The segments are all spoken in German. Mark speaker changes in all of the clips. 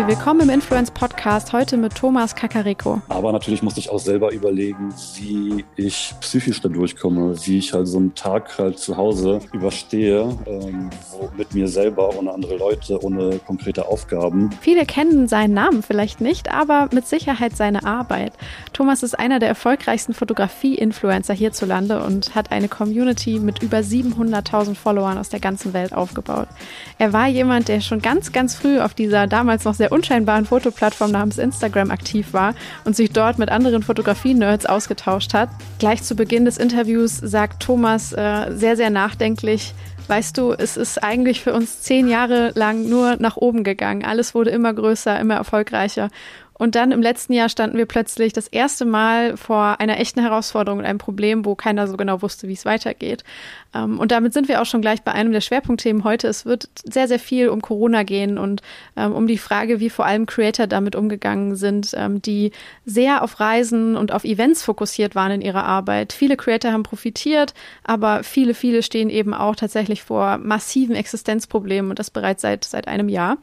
Speaker 1: Hi, willkommen im Influence Podcast, heute mit Thomas Kakariko.
Speaker 2: Aber natürlich musste ich auch selber überlegen, wie ich psychisch da durchkomme, wie ich halt so einen Tag halt zu Hause überstehe, ähm, mit mir selber, ohne andere Leute, ohne konkrete Aufgaben.
Speaker 1: Viele kennen seinen Namen vielleicht nicht, aber mit Sicherheit seine Arbeit. Thomas ist einer der erfolgreichsten Fotografie-Influencer hierzulande und hat eine Community mit über 700.000 Followern aus der ganzen Welt aufgebaut. Er war jemand, der schon ganz, ganz früh auf dieser damals noch sehr unscheinbaren Fotoplattform namens Instagram aktiv war und sich dort mit anderen Fotografie-Nerds ausgetauscht hat. Gleich zu Beginn des Interviews sagt Thomas äh, sehr, sehr nachdenklich, Weißt du, es ist eigentlich für uns zehn Jahre lang nur nach oben gegangen. Alles wurde immer größer, immer erfolgreicher. Und dann im letzten Jahr standen wir plötzlich das erste Mal vor einer echten Herausforderung und einem Problem, wo keiner so genau wusste, wie es weitergeht. Ähm, und damit sind wir auch schon gleich bei einem der Schwerpunktthemen heute. Es wird sehr, sehr viel um Corona gehen und ähm, um die Frage, wie vor allem Creator damit umgegangen sind, ähm, die sehr auf Reisen und auf Events fokussiert waren in ihrer Arbeit. Viele Creator haben profitiert, aber viele, viele stehen eben auch tatsächlich vor massiven Existenzproblemen und das bereits seit, seit einem Jahr.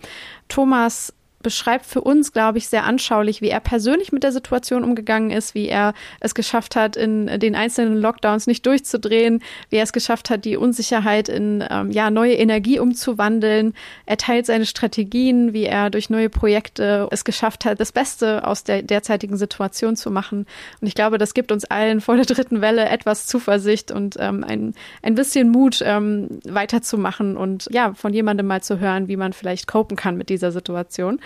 Speaker 1: Thomas beschreibt für uns, glaube ich, sehr anschaulich, wie er persönlich mit der Situation umgegangen ist, wie er es geschafft hat, in den einzelnen Lockdowns nicht durchzudrehen, wie er es geschafft hat, die Unsicherheit in ähm, ja, neue Energie umzuwandeln. Er teilt seine Strategien, wie er durch neue Projekte es geschafft hat, das Beste aus der derzeitigen Situation zu machen. Und ich glaube, das gibt uns allen vor der dritten Welle etwas Zuversicht und ähm, ein, ein bisschen Mut, ähm, weiterzumachen und ja, von jemandem mal zu hören, wie man vielleicht copen kann mit dieser Situation.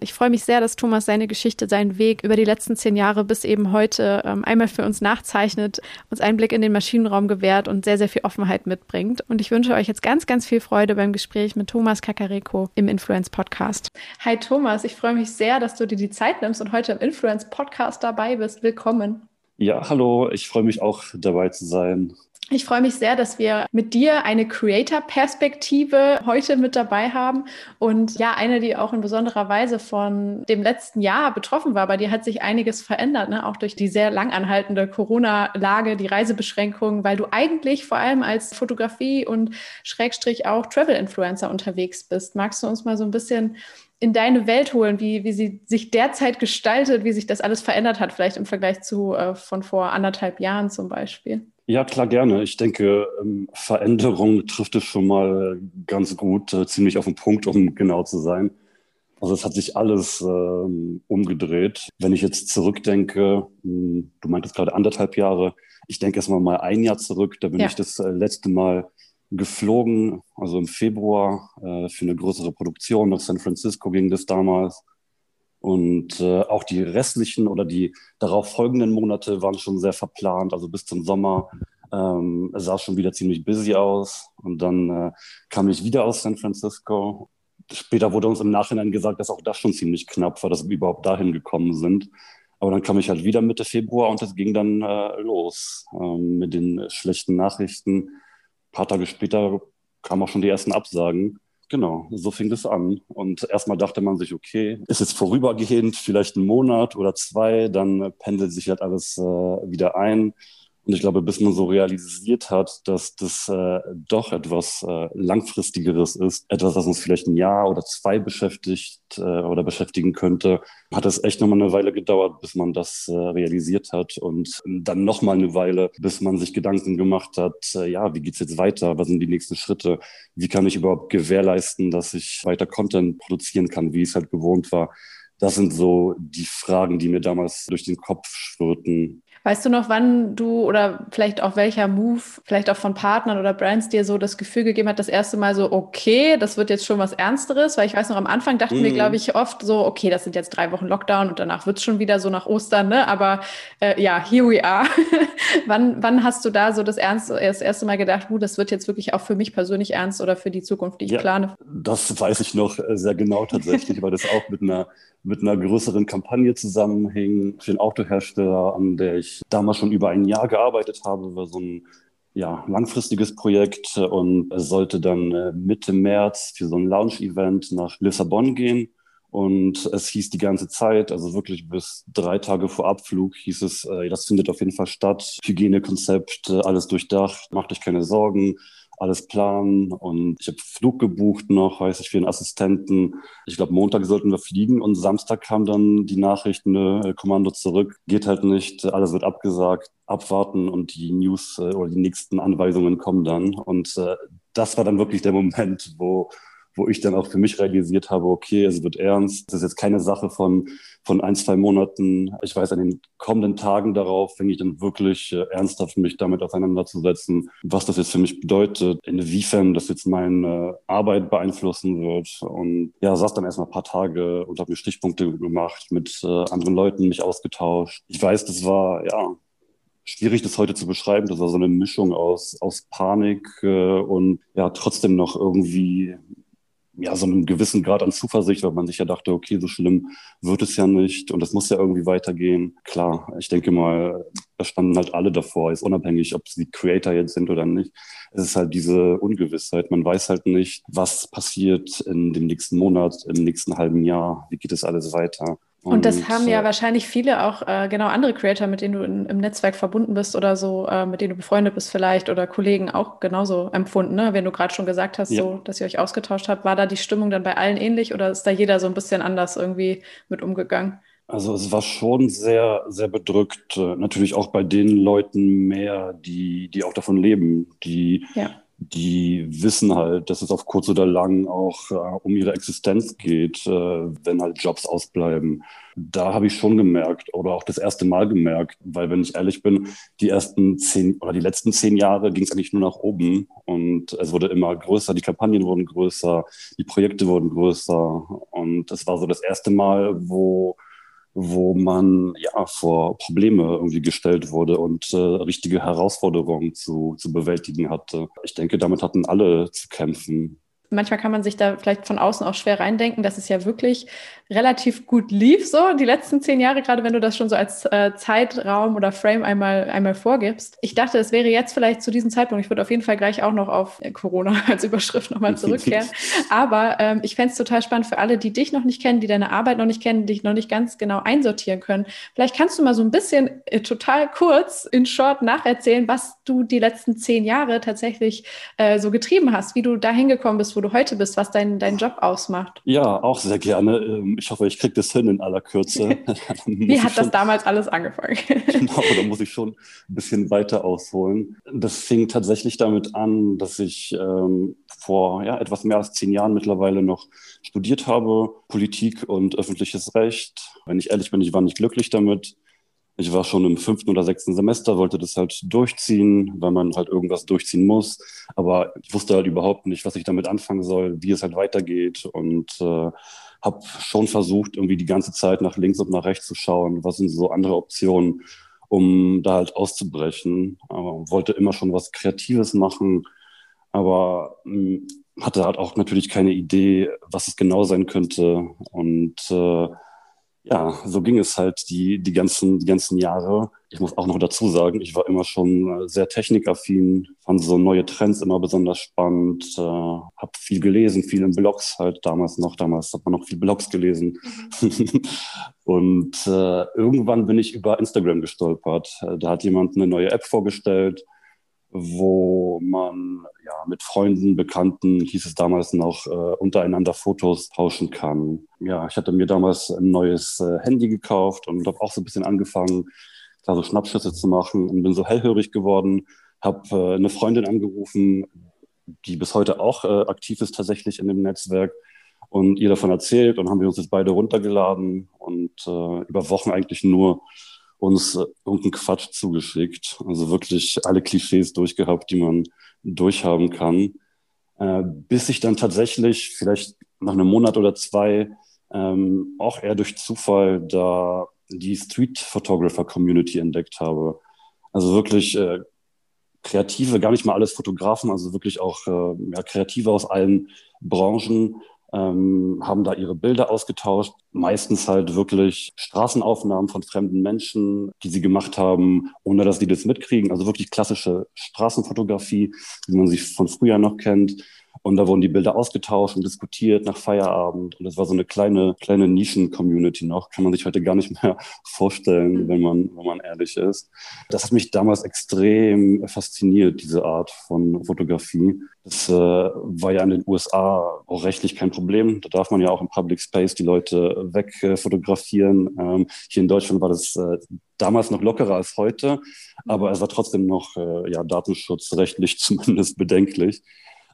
Speaker 1: Ich freue mich sehr, dass Thomas seine Geschichte, seinen Weg über die letzten zehn Jahre bis eben heute ähm, einmal für uns nachzeichnet, uns einen Blick in den Maschinenraum gewährt und sehr, sehr viel Offenheit mitbringt. Und ich wünsche euch jetzt ganz, ganz viel Freude beim Gespräch mit Thomas Kakareko im Influence Podcast. Hi Thomas, ich freue mich sehr, dass du dir die Zeit nimmst und heute im Influence Podcast dabei bist. Willkommen.
Speaker 2: Ja, hallo, ich freue mich auch dabei zu sein.
Speaker 1: Ich freue mich sehr, dass wir mit dir eine Creator-Perspektive heute mit dabei haben und ja, eine, die auch in besonderer Weise von dem letzten Jahr betroffen war. Bei dir hat sich einiges verändert, ne? auch durch die sehr langanhaltende Corona-Lage, die Reisebeschränkungen, weil du eigentlich vor allem als Fotografie und Schrägstrich auch Travel-Influencer unterwegs bist. Magst du uns mal so ein bisschen in deine Welt holen, wie, wie sie sich derzeit gestaltet, wie sich das alles verändert hat, vielleicht im Vergleich zu äh, von vor anderthalb Jahren zum Beispiel?
Speaker 2: Ja, klar, gerne. Ich denke, ähm, Veränderung trifft es schon mal ganz gut, äh, ziemlich auf den Punkt, um genau zu sein. Also es hat sich alles ähm, umgedreht. Wenn ich jetzt zurückdenke, mh, hm, du meintest gerade anderthalb Jahre, ich denke erstmal mal ein Jahr zurück, da bin ja. ich das äh, letzte Mal geflogen, also im Februar äh, für eine größere Produktion nach San Francisco ging das damals. Und äh, auch die restlichen oder die darauf folgenden Monate waren schon sehr verplant. Also bis zum Sommer ähm, sah schon wieder ziemlich busy aus. Und dann äh, kam ich wieder aus San Francisco. Später wurde uns im Nachhinein gesagt, dass auch das schon ziemlich knapp war, dass wir überhaupt dahin gekommen sind. Aber dann kam ich halt wieder Mitte Februar und es ging dann äh, los ähm, mit den schlechten Nachrichten. Ein paar Tage später kamen auch schon die ersten Absagen. Genau, so fing das an. Und erstmal dachte man sich, okay, ist jetzt vorübergehend, vielleicht ein Monat oder zwei, dann pendelt sich halt alles äh, wieder ein. Und ich glaube, bis man so realisiert hat, dass das äh, doch etwas äh, langfristigeres ist, etwas, was uns vielleicht ein Jahr oder zwei beschäftigt äh, oder beschäftigen könnte, hat es echt nochmal eine Weile gedauert, bis man das äh, realisiert hat und dann nochmal eine Weile, bis man sich Gedanken gemacht hat, äh, ja, wie geht's jetzt weiter? Was sind die nächsten Schritte? Wie kann ich überhaupt gewährleisten, dass ich weiter Content produzieren kann, wie es halt gewohnt war? Das sind so die Fragen, die mir damals durch den Kopf schwirrten,
Speaker 1: Weißt du noch, wann du oder vielleicht auch welcher Move, vielleicht auch von Partnern oder Brands dir so das Gefühl gegeben hat, das erste Mal so, okay, das wird jetzt schon was Ernsteres? Weil ich weiß noch, am Anfang dachten mm. wir, mhm. glaube ich, oft so, okay, das sind jetzt drei Wochen Lockdown und danach wird es schon wieder so nach Ostern, ne? Aber äh, ja, here we are. wann, wann hast du da so das, ernst, das erste Mal gedacht, uh, das wird jetzt wirklich auch für mich persönlich ernst oder für die Zukunft, die ich ja, plane?
Speaker 2: Das weiß ich noch äh, sehr genau tatsächlich, weil das auch mit einer mit einer größeren Kampagne zusammenhing für den Autohersteller, an der ich damals schon über ein Jahr gearbeitet habe, war so ein ja, langfristiges Projekt und es sollte dann äh, Mitte März für so ein Launch-Event nach Lissabon gehen. Und es hieß die ganze Zeit, also wirklich bis drei Tage vor Abflug, hieß es, äh, das findet auf jeden Fall statt. Hygienekonzept, äh, alles durchdacht, macht euch keine Sorgen alles planen und ich habe Flug gebucht noch, weiß ich, für einen Assistenten. Ich glaube, Montag sollten wir fliegen und Samstag kam dann die Nachricht, ne, Kommando zurück, geht halt nicht, alles wird abgesagt, abwarten und die News äh, oder die nächsten Anweisungen kommen dann. Und äh, das war dann wirklich der Moment, wo wo ich dann auch für mich realisiert habe, okay, es wird ernst. Es ist jetzt keine Sache von, von ein, zwei Monaten. Ich weiß, an den kommenden Tagen darauf fänge ich dann wirklich äh, ernsthaft mich damit auseinanderzusetzen, was das jetzt für mich bedeutet, inwiefern das jetzt meine Arbeit beeinflussen wird. Und ja, saß dann erstmal ein paar Tage und habe mir Stichpunkte gemacht, mit äh, anderen Leuten mich ausgetauscht. Ich weiß, das war, ja, schwierig, das heute zu beschreiben. Das war so eine Mischung aus, aus Panik äh, und ja, trotzdem noch irgendwie ja, so einem gewissen Grad an Zuversicht, weil man sich ja dachte, okay, so schlimm wird es ja nicht und es muss ja irgendwie weitergehen. Klar, ich denke mal, da standen halt alle davor, ist unabhängig, ob sie Creator jetzt sind oder nicht. Es ist halt diese Ungewissheit. Man weiß halt nicht, was passiert in dem nächsten Monat, im nächsten halben Jahr, wie geht es alles weiter.
Speaker 1: Und das haben ja wahrscheinlich viele auch äh, genau andere Creator, mit denen du in, im Netzwerk verbunden bist oder so, äh, mit denen du befreundet bist vielleicht oder Kollegen auch genauso empfunden. Ne? Wenn du gerade schon gesagt hast, ja. so, dass ihr euch ausgetauscht habt, war da die Stimmung dann bei allen ähnlich oder ist da jeder so ein bisschen anders irgendwie mit umgegangen?
Speaker 2: Also es war schon sehr, sehr bedrückt. Äh, natürlich auch bei den Leuten mehr, die, die auch davon leben, die ja die wissen halt, dass es auf kurz oder lang auch äh, um ihre Existenz geht, äh, wenn halt Jobs ausbleiben. Da habe ich schon gemerkt oder auch das erste Mal gemerkt, weil wenn ich ehrlich bin, die ersten zehn oder die letzten zehn Jahre ging es eigentlich nur nach oben und es wurde immer größer, die Kampagnen wurden größer, die Projekte wurden größer und es war so das erste Mal, wo wo man ja vor Probleme irgendwie gestellt wurde und äh, richtige Herausforderungen zu, zu bewältigen hatte. Ich denke, damit hatten alle zu kämpfen.
Speaker 1: Manchmal kann man sich da vielleicht von außen auch schwer reindenken, dass es ja wirklich relativ gut lief, so die letzten zehn Jahre, gerade wenn du das schon so als äh, Zeitraum oder Frame einmal, einmal vorgibst. Ich dachte, es wäre jetzt vielleicht zu diesem Zeitpunkt, ich würde auf jeden Fall gleich auch noch auf äh, Corona als Überschrift nochmal zurückkehren. Aber ähm, ich fände es total spannend für alle, die dich noch nicht kennen, die deine Arbeit noch nicht kennen, dich noch nicht ganz genau einsortieren können. Vielleicht kannst du mal so ein bisschen äh, total kurz in Short nacherzählen, was du die letzten zehn Jahre tatsächlich äh, so getrieben hast, wie du da hingekommen bist, wo du heute bist, was dein, dein Job ausmacht.
Speaker 2: Ja, auch sehr gerne. Ähm, ich hoffe, ich kriege das hin in aller Kürze.
Speaker 1: Wie hat das damals alles angefangen?
Speaker 2: genau, da muss ich schon ein bisschen weiter ausholen. Das fing tatsächlich damit an, dass ich ähm, vor ja, etwas mehr als zehn Jahren mittlerweile noch studiert habe, Politik und öffentliches Recht. Wenn ich ehrlich bin, ich war nicht glücklich damit. Ich war schon im fünften oder sechsten Semester, wollte das halt durchziehen, weil man halt irgendwas durchziehen muss. Aber ich wusste halt überhaupt nicht, was ich damit anfangen soll, wie es halt weitergeht und äh, habe schon versucht, irgendwie die ganze Zeit nach links und nach rechts zu schauen, was sind so andere Optionen, um da halt auszubrechen. Aber wollte immer schon was Kreatives machen, aber mh, hm, hatte halt auch natürlich keine Idee, was es genau sein könnte und äh, ja, so ging es halt die, die, ganzen, die ganzen Jahre. Ich muss auch noch dazu sagen, ich war immer schon äh, sehr technikaffin, fand so neue Trends immer besonders spannend, äh, habe viel gelesen, viel in Blogs halt damals noch. Damals hat man noch viel Blogs gelesen. Mhm. und äh, irgendwann bin ich über Instagram gestolpert. Äh, da hat jemand eine neue App vorgestellt wo man ja mit Freunden, Bekannten, hieß es damals noch, äh, untereinander Fotos tauschen kann. Ja, ich hatte mir damals ein neues äh, Handy gekauft und habe auch so ein bisschen angefangen, da so Schnappschüsse zu machen und bin so hellhörig geworden, habe äh, eine Freundin angerufen, die bis heute auch äh, aktiv ist tatsächlich in dem Netzwerk und ihr davon erzählt und haben wir uns jetzt beide runtergeladen und äh, über Wochen eigentlich nur uns äh, irgendeinen Quatsch zugeschickt. Also wirklich alle Klischees durchgehabt, die man durchhaben kann. Äh, bis ich dann tatsächlich vielleicht nach einem Monat oder zwei ähm, auch eher durch Zufall da die Street Photographer Community entdeckt habe. Also wirklich äh, Kreative, gar nicht mal alles Fotografen, also wirklich auch äh, ja, Kreative aus allen Branchen, ähm, haben da ihre Bilder ausgetauscht. Meistens halt wirklich Straßenaufnahmen von fremden Menschen, die sie gemacht haben, ohne dass die das mitkriegen. Also wirklich klassische Straßenfotografie, wie man sie von früher noch kennt. Und da wurden die Bilder ausgetauscht und diskutiert nach Feierabend. Und das war so eine kleine, kleine Nischen-Community noch. Kann man sich heute gar nicht mehr vorstellen, mhm. wenn man, wenn man ehrlich ist. Das hat mich damals extrem fasziniert, diese Art von Fotografie. Das äh, war ja in den USA auch rechtlich kein Problem. Da darf man ja auch im Public Space die Leute wegfotografieren. Äh, ähm, hier in Deutschland war das äh, damals noch lockerer als heute, aber es war trotzdem noch äh, ja, datenschutzrechtlich zumindest bedenklich.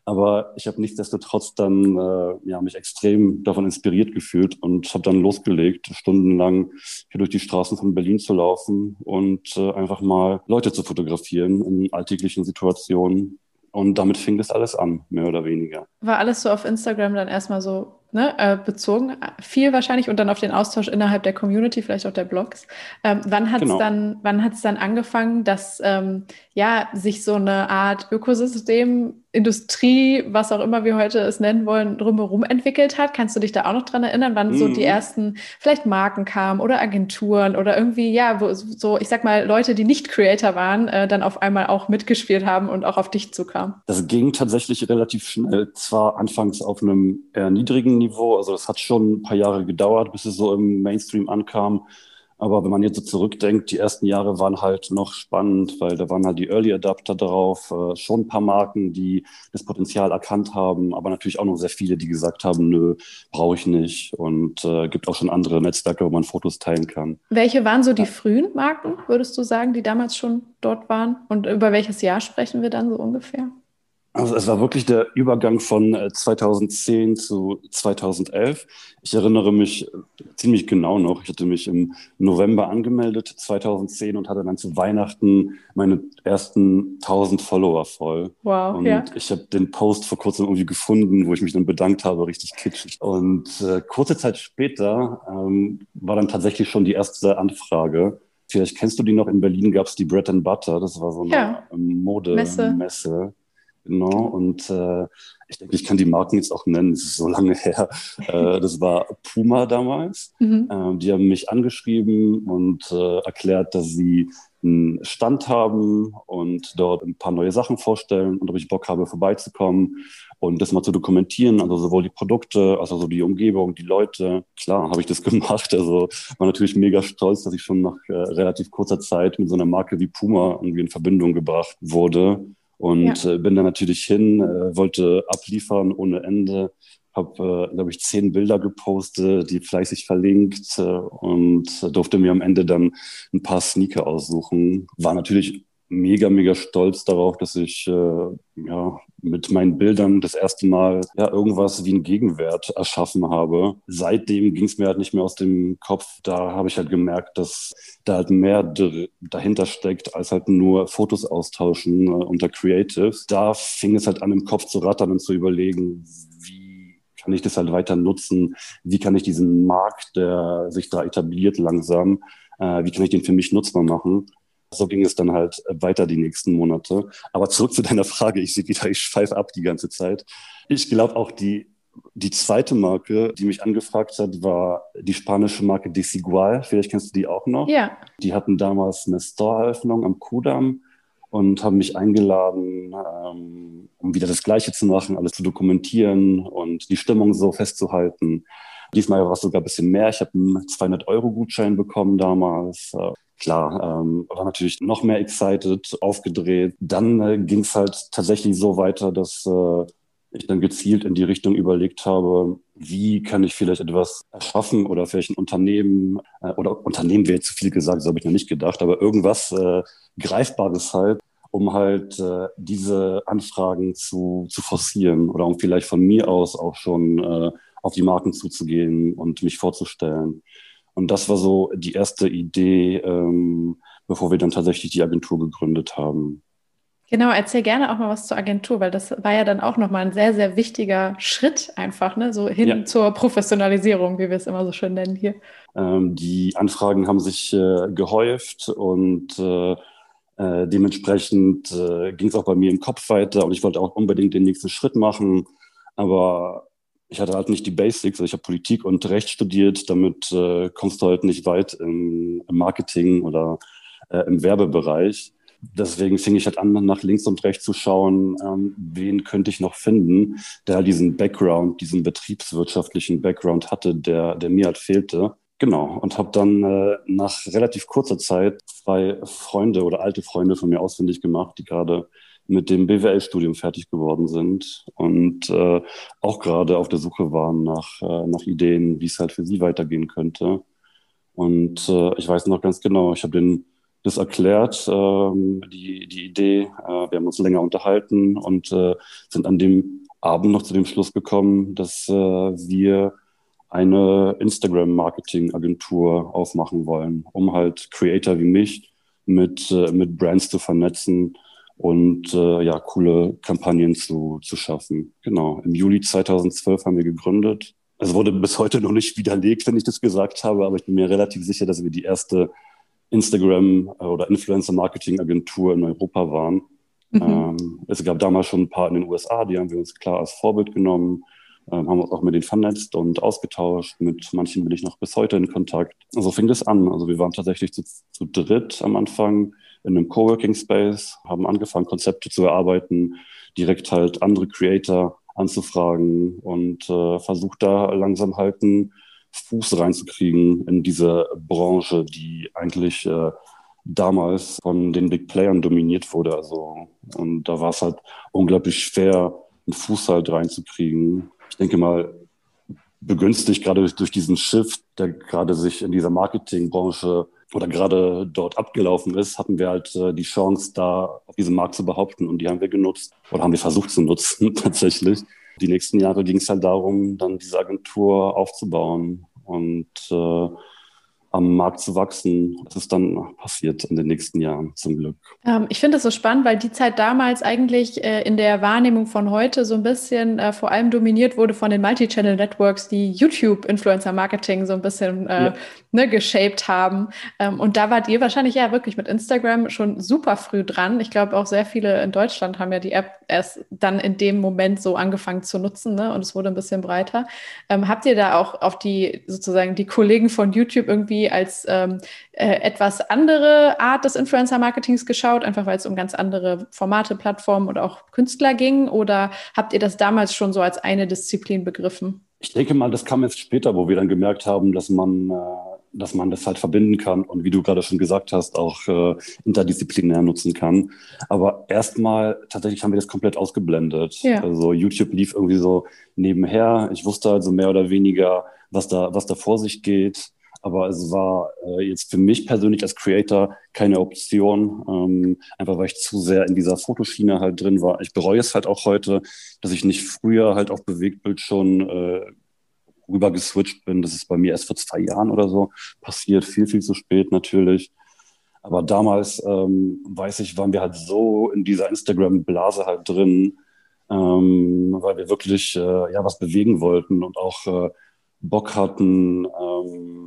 Speaker 2: Aber ich habe nichtsdestotrotz dann äh, ja, mich extrem davon inspiriert gefühlt und habe dann losgelegt, stundenlang hier durch die Straßen von Berlin zu laufen und äh, einfach mal Leute zu fotografieren in alltäglichen Situationen. Und damit fing das alles an, mehr oder weniger.
Speaker 1: War alles so auf Instagram dann erstmal so ne, äh, bezogen, viel wahrscheinlich und dann auf den Austausch innerhalb der Community, vielleicht auch der Blogs. Ähm, wann hat es genau. dann, wann hat es dann angefangen, dass ähm, ja sich so eine Art Ökosystem, Industrie, was auch immer wir heute es nennen wollen, drumherum entwickelt hat? Kannst du dich da auch noch dran erinnern, wann mhm. so die mhm. ersten vielleicht Marken kamen oder Agenturen oder irgendwie ja, wo so ich sag mal Leute, die nicht Creator waren, äh, dann auf einmal auch mitgespielt haben und auch auf dich zukamen?
Speaker 2: Das ging tatsächlich relativ schnell. Zwar anfangs auf einem eher niedrigen Niveau. Also das hat schon ein paar Jahre gedauert, bis es so im Mainstream ankam. Aber wenn man jetzt so zurückdenkt, die ersten Jahre waren halt noch spannend, weil da waren halt die Early Adapter drauf, äh, schon ein paar Marken, die das Potenzial erkannt haben, aber natürlich auch noch sehr viele, die gesagt haben, nö, brauche ich nicht. Und äh, gibt auch schon andere Netzwerke, wo man Fotos teilen kann.
Speaker 1: Welche waren so die frühen Marken, würdest du sagen, die damals schon dort waren? Und über welches Jahr sprechen wir dann so ungefähr?
Speaker 2: Also es war wirklich der Übergang von 2010 äh, zu 2011. Ich erinnere mich äh, ziemlich genau noch. Ich hatte mich im November angemeldet 2010 und hatte dann zu Weihnachten meine ersten 1000 Follower voll.
Speaker 1: Wow.
Speaker 2: Und ja. ich habe den Post vor kurzem irgendwie gefunden, wo ich mich dann bedankt habe, richtig kitschig. Und äh, kurze Zeit später ähm, war dann tatsächlich schon die erste Anfrage. Vielleicht kennst du die noch. In Berlin gab es die Bread and Butter. Das war so eine ja. Modemesse. Genau, und äh, ich denke, ich kann die Marken jetzt auch nennen, es ist so lange her. Äh, das war Puma damals. Mhm. Ähm, die haben mich angeschrieben und äh, erklärt, dass sie einen Stand haben und dort ein paar neue Sachen vorstellen und ob ich Bock habe, vorbeizukommen und das mal zu dokumentieren, also sowohl die Produkte, als auch so die Umgebung, die Leute. Klar, habe ich das gemacht. Also war natürlich mega stolz, dass ich schon nach äh, relativ kurzer Zeit mit so einer Marke wie Puma irgendwie in Verbindung gebracht wurde. Und ja. äh, bin dann natürlich hin, äh, wollte abliefern ohne Ende, habe, äh, glaube ich, zehn Bilder gepostet, die fleißig verlinkt äh, und durfte mir am Ende dann ein paar Sneaker aussuchen. War natürlich mega, mega stolz darauf, dass ich äh, ja, mit meinen Bildern das erste Mal ja, irgendwas wie einen Gegenwert erschaffen habe. Seitdem ging es mir halt nicht mehr aus dem Kopf. Da habe ich halt gemerkt, dass da halt mehr dahinter steckt, als halt nur Fotos austauschen äh, unter Creatives. Da fing es halt an, im Kopf zu rattern und zu überlegen, wie kann ich das halt weiter nutzen? Wie kann ich diesen Markt, der sich da etabliert langsam, äh, wie kann ich den für mich nutzbar machen? So ging es dann halt weiter die nächsten Monate. Aber zurück zu deiner Frage. Ich sehe wieder, ich schweife ab die ganze Zeit. Ich glaube auch die, die zweite Marke, die mich angefragt hat, war die spanische Marke Desigual. Vielleicht kennst du die auch noch.
Speaker 1: Ja.
Speaker 2: Die hatten damals eine Store-Eröffnung am Kudamm und haben mich eingeladen, ähm, um wieder das Gleiche zu machen, alles zu dokumentieren und die Stimmung so festzuhalten. Diesmal war es sogar ein bisschen mehr. Ich habe einen 200-Euro-Gutschein bekommen damals klar, ähm, war natürlich noch mehr excited, aufgedreht. Dann äh, ging es halt tatsächlich so weiter, dass äh, ich dann gezielt in die Richtung überlegt habe, wie kann ich vielleicht etwas erschaffen oder vielleicht ein Unternehmen, äh, oder Unternehmen wäre jetzt zu viel gesagt, so habe ich noch nicht gedacht, aber irgendwas äh, Greifbares halt, um halt äh, diese Anfragen zu, zu forcieren oder um vielleicht von mir aus auch schon äh, auf die Marken zuzugehen und mich vorzustellen. Und das war so die erste Idee, ähm, bevor wir dann tatsächlich die Agentur gegründet haben.
Speaker 1: Genau, erzähl gerne auch mal was zur Agentur, weil das war ja dann auch nochmal ein sehr, sehr wichtiger Schritt einfach, ne? so hin ja. zur Professionalisierung, wie wir es immer so schön nennen hier.
Speaker 2: Ähm, die Anfragen haben sich äh, gehäuft und äh, äh, dementsprechend äh, ging es auch bei mir im Kopf weiter und ich wollte auch unbedingt den nächsten Schritt machen. Aber ich hatte halt nicht die Basics. Also ich habe Politik und Recht studiert. Damit äh, kommst du halt nicht weit im, im Marketing oder äh, im Werbebereich. deswegen fing ich halt an, nach links und rechts zu schauen, ähm, wen könnte ich noch finden, der diesen Background, diesen betriebswirtschaftlichen Background hatte, der, der mir halt fehlte. Genau, und habe dann äh, nach relativ kurzer Zeit zwei Freunde oder alte Freunde von mir ausfindig gemacht, die gerade mit dem BWL-Studium fertig geworden sind und äh, auch gerade auf der Suche waren nach, äh, nach Ideen, wie es halt für sie weitergehen könnte. Und äh, ich weiß noch ganz genau, ich habe den das erklärt, ähm, die, die Idee. Äh, wir haben uns länger unterhalten und äh, sind an dem Abend noch zu dem Schluss gekommen, dass äh, wir eine Instagram-Marketing-Agentur aufmachen wollen, um halt Creator wie mich mit, mit Brands zu vernetzen und äh, ja, coole Kampagnen zu, zu schaffen. Genau. Im Juli 2012 haben wir gegründet. Es wurde bis heute noch nicht widerlegt, wenn ich das gesagt habe, aber ich bin mir relativ sicher, dass wir die erste Instagram- oder Influencer-Marketing-Agentur in Europa waren. Mhm. Ähm, es gab damals schon ein paar in den USA, die haben wir uns klar als Vorbild genommen, ähm, haben uns auch mit denen vernetzt und ausgetauscht. Mit manchen bin ich noch bis heute in Kontakt. So also fing das an. Also wir waren tatsächlich zu, zu dritt am Anfang in einem Coworking Space, haben angefangen, Konzepte zu erarbeiten, direkt halt andere Creator anzufragen und äh, versucht da langsam halt ein Fuß reinzukriegen in diese Branche, die eigentlich äh, damals von den Big Playern dominiert wurde. Also, und da war es halt unglaublich schwer, einen Fuß halt reinzukriegen. Ich denke mal, begünstigt gerade durch, durch diesen Shift, der gerade sich in dieser Marketingbranche oder gerade dort abgelaufen ist, hatten wir halt äh, die Chance, da auf diesem Markt zu behaupten. Und die haben wir genutzt oder haben wir versucht zu nutzen tatsächlich die nächsten Jahre ging es halt darum, dann diese Agentur aufzubauen und äh, am Markt zu wachsen. Das ist dann passiert in den nächsten Jahren zum Glück.
Speaker 1: Ähm, ich finde das so spannend, weil die Zeit damals eigentlich äh, in der Wahrnehmung von heute so ein bisschen äh, vor allem dominiert wurde von den Multi-Channel-Networks, die YouTube-Influencer-Marketing so ein bisschen äh, ja. ne, geshaped haben. Ähm, und da wart ihr wahrscheinlich ja wirklich mit Instagram schon super früh dran. Ich glaube auch sehr viele in Deutschland haben ja die App erst dann in dem Moment so angefangen zu nutzen ne? und es wurde ein bisschen breiter. Ähm, habt ihr da auch auf die sozusagen die Kollegen von YouTube irgendwie als ähm, äh, etwas andere Art des Influencer-Marketings geschaut, einfach weil es um ganz andere Formate, Plattformen oder auch Künstler ging? Oder habt ihr das damals schon so als eine Disziplin begriffen?
Speaker 2: Ich denke mal, das kam jetzt später, wo wir dann gemerkt haben, dass man, äh, dass man das halt verbinden kann und wie du gerade schon gesagt hast, auch äh, interdisziplinär nutzen kann. Aber erstmal tatsächlich haben wir das komplett ausgeblendet. Ja. Also YouTube lief irgendwie so nebenher. Ich wusste also mehr oder weniger, was da, was da vor sich geht. Aber es war äh, jetzt für mich persönlich als Creator keine Option, ähm, einfach weil ich zu sehr in dieser Fotoschiene halt drin war. Ich bereue es halt auch heute, dass ich nicht früher halt auf Bewegtbild schon äh, rüber bin. Das ist bei mir erst vor zwei Jahren oder so passiert, viel, viel zu spät natürlich. Aber damals, ähm, weiß ich, waren wir halt so in dieser Instagram-Blase halt drin, ähm, weil wir wirklich äh, ja was bewegen wollten und auch äh, Bock hatten, ähm,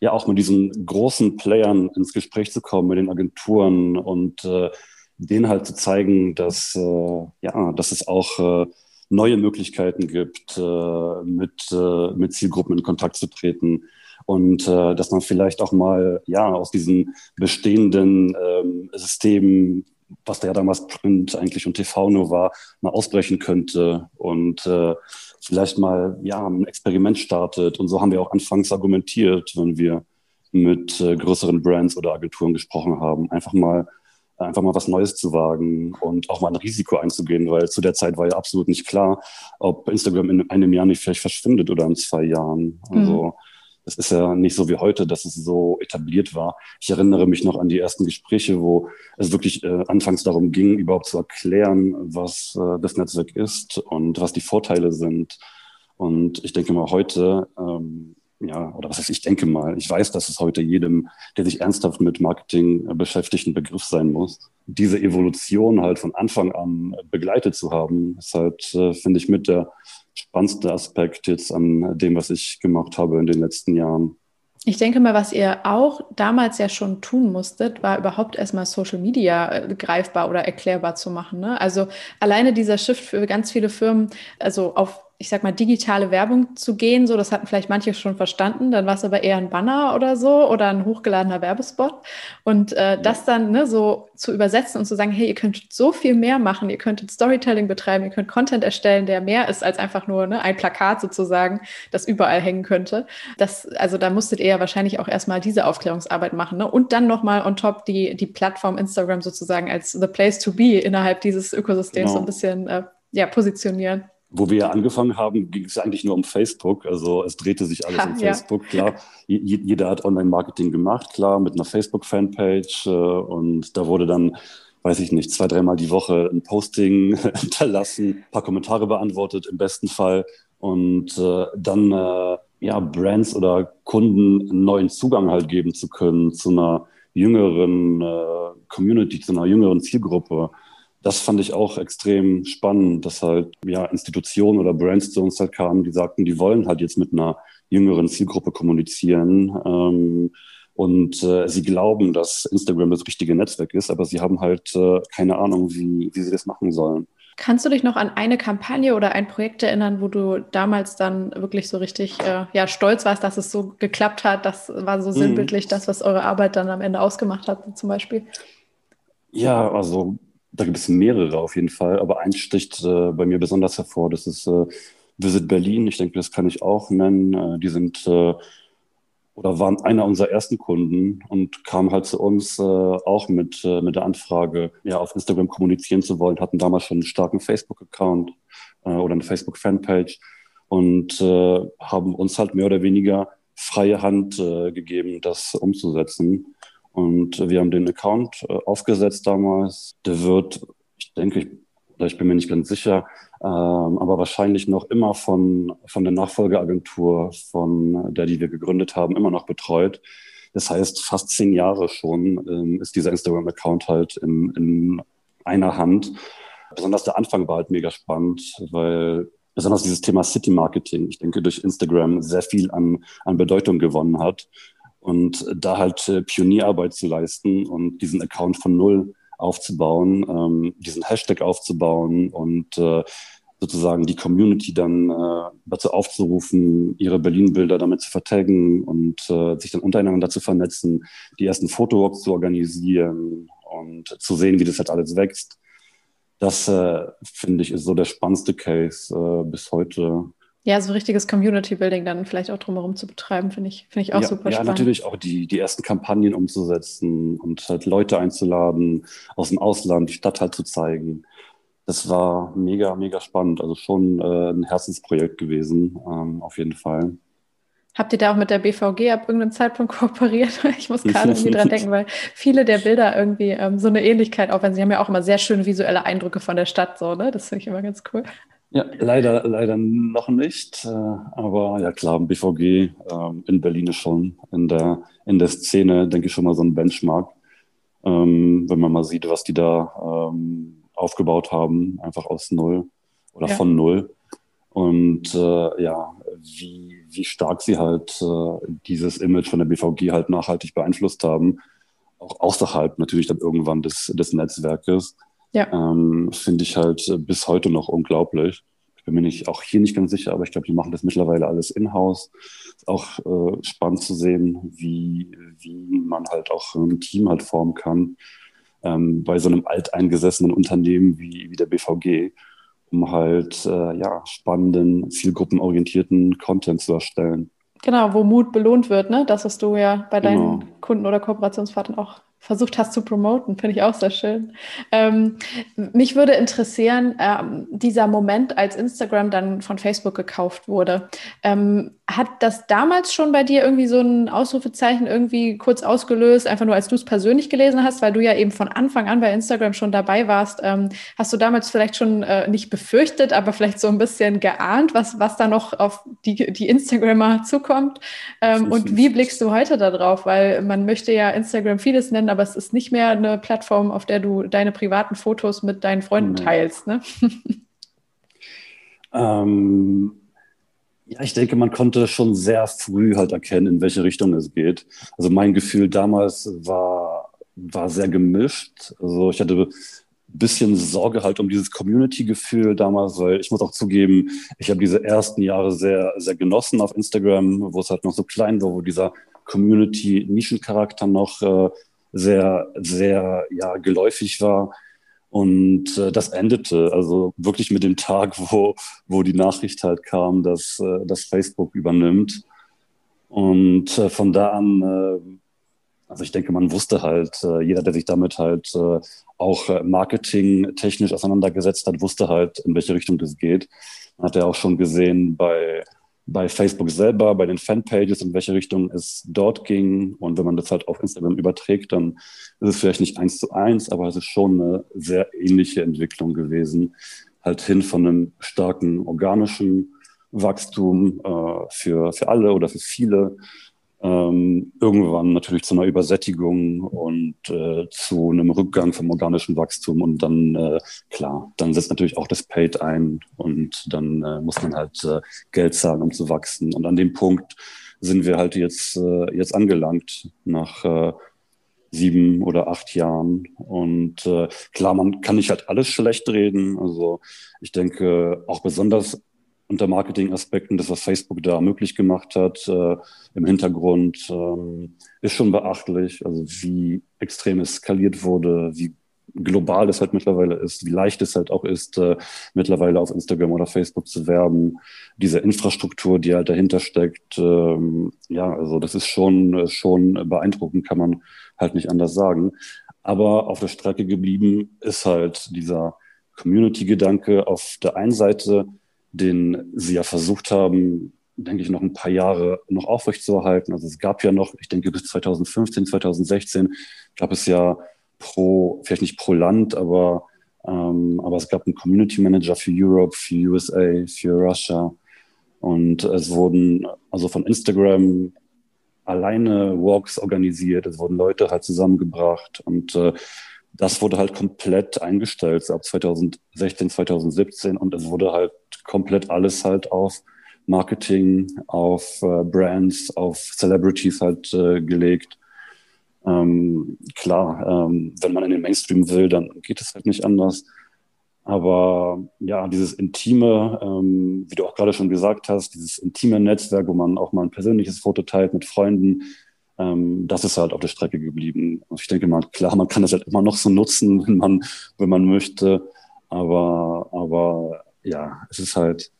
Speaker 2: ja auch mit diesen großen Playern ins Gespräch zu kommen, mit den Agenturen und äh, denen halt zu zeigen, dass, äh, ja, dass es auch äh, neue Möglichkeiten gibt, äh, mit, äh, mit Zielgruppen in Kontakt zu treten und äh, dass man vielleicht auch mal ja aus diesen bestehenden ähm, Systemen was da ja damals Print eigentlich und TV nur war, mal ausbrechen könnte und äh, vielleicht mal ja, ein Experiment startet. Und so haben wir auch anfangs argumentiert, wenn wir mit äh, größeren Brands oder Agenturen gesprochen haben, einfach mal einfach mal was Neues zu wagen und auch mal ein Risiko einzugehen, weil zu der Zeit war ja absolut nicht klar, ob Instagram in einem Jahr nicht vielleicht verschwindet oder in zwei Jahren. Also mhm. Es ist ja nicht so wie heute, dass es so etabliert war. Ich erinnere mich noch an die ersten Gespräche, wo es wirklich äh, anfangs darum ging, überhaupt zu erklären, was äh, das Netzwerk ist und was die Vorteile sind. Und ich denke mal, heute, ähm, ja, oder was heißt, ich denke mal, ich weiß, dass es heute jedem, der sich ernsthaft mit Marketing beschäftigt, ein Begriff sein muss. Diese Evolution halt von Anfang an begleitet zu haben, ist halt, äh, finde ich, mit der spannendste Aspekt jetzt an dem, was ich gemacht habe in den letzten Jahren.
Speaker 1: Ich denke mal, was ihr auch damals ja schon tun musstet, war überhaupt erstmal Social Media äh, greifbar oder erklärbar zu machen. Ne? Also alleine dieser Shift für ganz viele Firmen, also auf ich sag mal, digitale Werbung zu gehen. So, das hatten vielleicht manche schon verstanden. Dann war es aber eher ein Banner oder so oder ein hochgeladener Werbespot. Und äh, das dann ne, so zu übersetzen und zu sagen, hey, ihr könnt so viel mehr machen, ihr könntet Storytelling betreiben, ihr könnt Content erstellen, der mehr ist als einfach nur ne, ein Plakat sozusagen, das überall hängen könnte. Das, also da musstet ihr ja wahrscheinlich auch erstmal diese Aufklärungsarbeit machen. Ne? Und dann nochmal on top die, die Plattform Instagram sozusagen als the place to be innerhalb dieses Ökosystems genau. so ein bisschen äh, ja, positionieren.
Speaker 2: Wo wir angefangen haben, ging es eigentlich nur um Facebook. Also es drehte sich alles ha, um Facebook. Ja. Klar, jeder hat Online-Marketing gemacht, klar, mit einer Facebook-Fanpage. Äh, und da wurde dann, weiß ich nicht, zwei, dreimal die Woche ein Posting hinterlassen, ein paar Kommentare beantwortet im besten Fall. Und äh, dann äh, ja, Brands oder Kunden einen neuen Zugang halt geben zu können zu einer jüngeren Community, zu einer jüngeren Zielgruppe das fand ich auch extrem spannend, dass halt ja Institutionen oder Brands zu uns halt kamen, die sagten, die wollen halt jetzt mit einer jüngeren Zielgruppe kommunizieren. Ähm, und äh, sie glauben, dass Instagram das richtige Netzwerk ist, aber sie haben halt äh, keine Ahnung, wie, wie sie das machen sollen.
Speaker 1: Kannst du dich noch an eine Kampagne oder ein Projekt erinnern, wo du damals dann wirklich so richtig äh, ja, stolz warst, dass es so geklappt hat? Das war so mhm. sinnbildlich mhm. das, was eure Arbeit dann am Ende ausgemacht hat, zum Beispiel?
Speaker 2: Ja, also da gibt es mehrere auf jeden Fall, aber eins sticht äh, bei mir besonders hervor. Das ist äh, Visit Berlin. Ich denke, das kann ich auch nennen. Äh, die sind äh, oder waren einer unserer ersten Kunden und kamen halt zu uns äh, auch mit, äh, mit der Anfrage, ja, auf Instagram kommunizieren zu wollen, hatten damals schon einen starken Facebook-Account oder eine Facebook-Fanpage und haben uns halt mehr oder weniger freie Hand gegeben, das umzusetzen. Und wir haben den Account äh, aufgesetzt damals. Der wird, ich denke, ich, ich bin mir nicht ganz sicher, ähm, aber wahrscheinlich noch immer von, von der Nachfolgeagentur, von der, die wir gegründet haben, immer noch betreut. Das heißt, fast zehn Jahre schon ähm, ist dieser Instagram-Account halt in, in einer Hand. Besonders der Anfang war halt mega spannend, weil besonders dieses Thema City Marketing, ich denke, durch Instagram sehr viel an, an Bedeutung gewonnen hat und da halt äh, Pionierarbeit zu leisten und diesen Account von null aufzubauen, ähm, diesen Hashtag aufzubauen und äh, sozusagen die Community dann äh, dazu aufzurufen, ihre Berlin-Bilder damit zu vertaggen und äh, sich dann untereinander zu vernetzen, die ersten Fotowalks zu organisieren und zu sehen, wie das halt alles wächst. Das, äh, finde ich, ist so der spannendste Case äh, bis heute
Speaker 1: ja, so richtiges Community-Building dann vielleicht auch drumherum zu betreiben, finde ich, finde ich auch
Speaker 2: ja,
Speaker 1: super
Speaker 2: ja,
Speaker 1: spannend.
Speaker 2: Ja, natürlich auch die, die ersten Kampagnen umzusetzen und halt Leute einzuladen aus dem Ausland, die Stadt halt zu zeigen. Das war mega, mega spannend. Also schon äh, ein Herzensprojekt gewesen, ähm, auf jeden Fall.
Speaker 1: Habt ihr da auch mit der BVG ab irgendeinem Zeitpunkt kooperiert? Ich muss gerade irgendwie dran denken, weil viele der Bilder irgendwie ähm, so eine Ähnlichkeit wenn sie haben ja auch immer sehr schöne visuelle Eindrücke von der Stadt, so, ne? Das finde ich immer ganz cool.
Speaker 2: Ja, leider, leider noch nicht. Äh, aber ja klar, BVG ähm, in Berlin ist schon in der, in der Szene, denke ich, schon mal so ein Benchmark. Ähm, wenn man mal sieht, was die da ähm, aufgebaut haben, einfach aus Null oder ja. von Null. Und äh, ja, wie, wie stark sie halt äh, dieses Image von der BVG halt nachhaltig beeinflusst haben, auch außerhalb natürlich dann irgendwann des, des Netzwerkes. Ja. Ähm, Finde ich halt äh, bis heute noch unglaublich. Ich bin mir nicht, auch hier nicht ganz sicher, aber ich glaube, die machen das mittlerweile alles in-house. Ist auch äh, spannend zu sehen, wie, wie man halt auch ein Team halt formen kann ähm, bei so einem alteingesessenen Unternehmen wie, wie der BVG, um halt äh, ja, spannenden, zielgruppenorientierten Content zu erstellen.
Speaker 1: Genau, wo Mut belohnt wird, ne? Das, was du ja bei deinen genau. Kunden oder Kooperationspartnern auch versucht hast zu promoten, finde ich auch sehr schön. Ähm, mich würde interessieren, ähm, dieser Moment, als Instagram dann von Facebook gekauft wurde, ähm, hat das damals schon bei dir irgendwie so ein Ausrufezeichen irgendwie kurz ausgelöst, einfach nur als du es persönlich gelesen hast, weil du ja eben von Anfang an bei Instagram schon dabei warst. Ähm, hast du damals vielleicht schon äh, nicht befürchtet, aber vielleicht so ein bisschen geahnt, was, was da noch auf die, die Instagrammer zukommt? Ähm, und wie blickst du heute darauf? Weil man möchte ja Instagram vieles nennen, aber es ist nicht mehr eine Plattform, auf der du deine privaten Fotos mit deinen Freunden nee. teilst. Ne?
Speaker 2: ähm, ja, ich denke, man konnte schon sehr früh halt erkennen, in welche Richtung es geht. Also mein Gefühl damals war, war sehr gemischt. Also ich hatte bisschen Sorge halt um dieses Community-Gefühl damals, weil ich muss auch zugeben, ich habe diese ersten Jahre sehr, sehr genossen auf Instagram, wo es halt noch so klein war, wo dieser Community-Nischencharakter noch äh, sehr, sehr ja, geläufig war. Und äh, das endete also wirklich mit dem Tag, wo, wo die Nachricht halt kam, dass, äh, dass Facebook übernimmt. Und äh, von da an, äh, also ich denke, man wusste halt, äh, jeder, der sich damit halt äh, auch marketingtechnisch auseinandergesetzt hat, wusste halt, in welche Richtung das geht. Man hat ja auch schon gesehen bei bei Facebook selber, bei den Fanpages, in welche Richtung es dort ging. Und wenn man das halt auf Instagram überträgt, dann ist es vielleicht nicht eins zu eins, aber es ist schon eine sehr ähnliche Entwicklung gewesen. Halt hin von einem starken organischen Wachstum äh, für, für alle oder für viele ähm, irgendwann natürlich zu einer Übersättigung und äh, zu einem Rückgang vom organischen Wachstum und dann äh, klar, dann setzt natürlich auch das Paid ein und dann äh, muss man halt äh, Geld zahlen, um zu wachsen. Und an dem Punkt sind wir halt jetzt äh, jetzt angelangt nach äh, sieben oder acht Jahren. Und äh, klar, man kann nicht halt alles schlecht reden. Also ich denke, auch besonders unter Marketingaspekten, das, was Facebook da möglich gemacht hat, äh, im Hintergrund, ähm, ist schon beachtlich. Also wie extrem es skaliert wurde, wie global es halt mittlerweile ist, wie leicht es halt auch ist, äh, mittlerweile auf Instagram oder Facebook zu werben, diese Infrastruktur, die halt dahinter steckt, ähm, ja, also das ist schon, schon beeindruckend, kann man halt nicht anders sagen. Aber auf der Strecke geblieben ist halt dieser Community-Gedanke auf der einen Seite, den sie ja versucht haben, denke ich, noch ein paar Jahre noch aufrechtzuerhalten. Also es gab ja noch, ich denke, bis 2015, 2016 gab es ja pro, vielleicht nicht pro Land, aber, ähm, aber es gab einen Community Manager für Europe, für USA, für Russia. Und es wurden also von Instagram alleine Walks organisiert, es wurden Leute halt zusammengebracht und äh, das wurde halt komplett eingestellt ab 2016, 2017 und es wurde halt komplett alles halt auf Marketing, auf äh, Brands, auf Celebrities halt äh, gelegt. Ähm, klar, ähm, wenn man in den Mainstream will, dann geht es halt nicht anders. Aber ja, dieses intime, ähm, wie du auch gerade schon gesagt hast, dieses intime Netzwerk, wo man auch mal ein persönliches Foto teilt mit Freunden, ähm, das ist halt auf der Strecke geblieben. Und ich denke mal, klar, man kann das halt immer noch so nutzen, wenn man, wenn man möchte. Aber, aber ja, es ist halt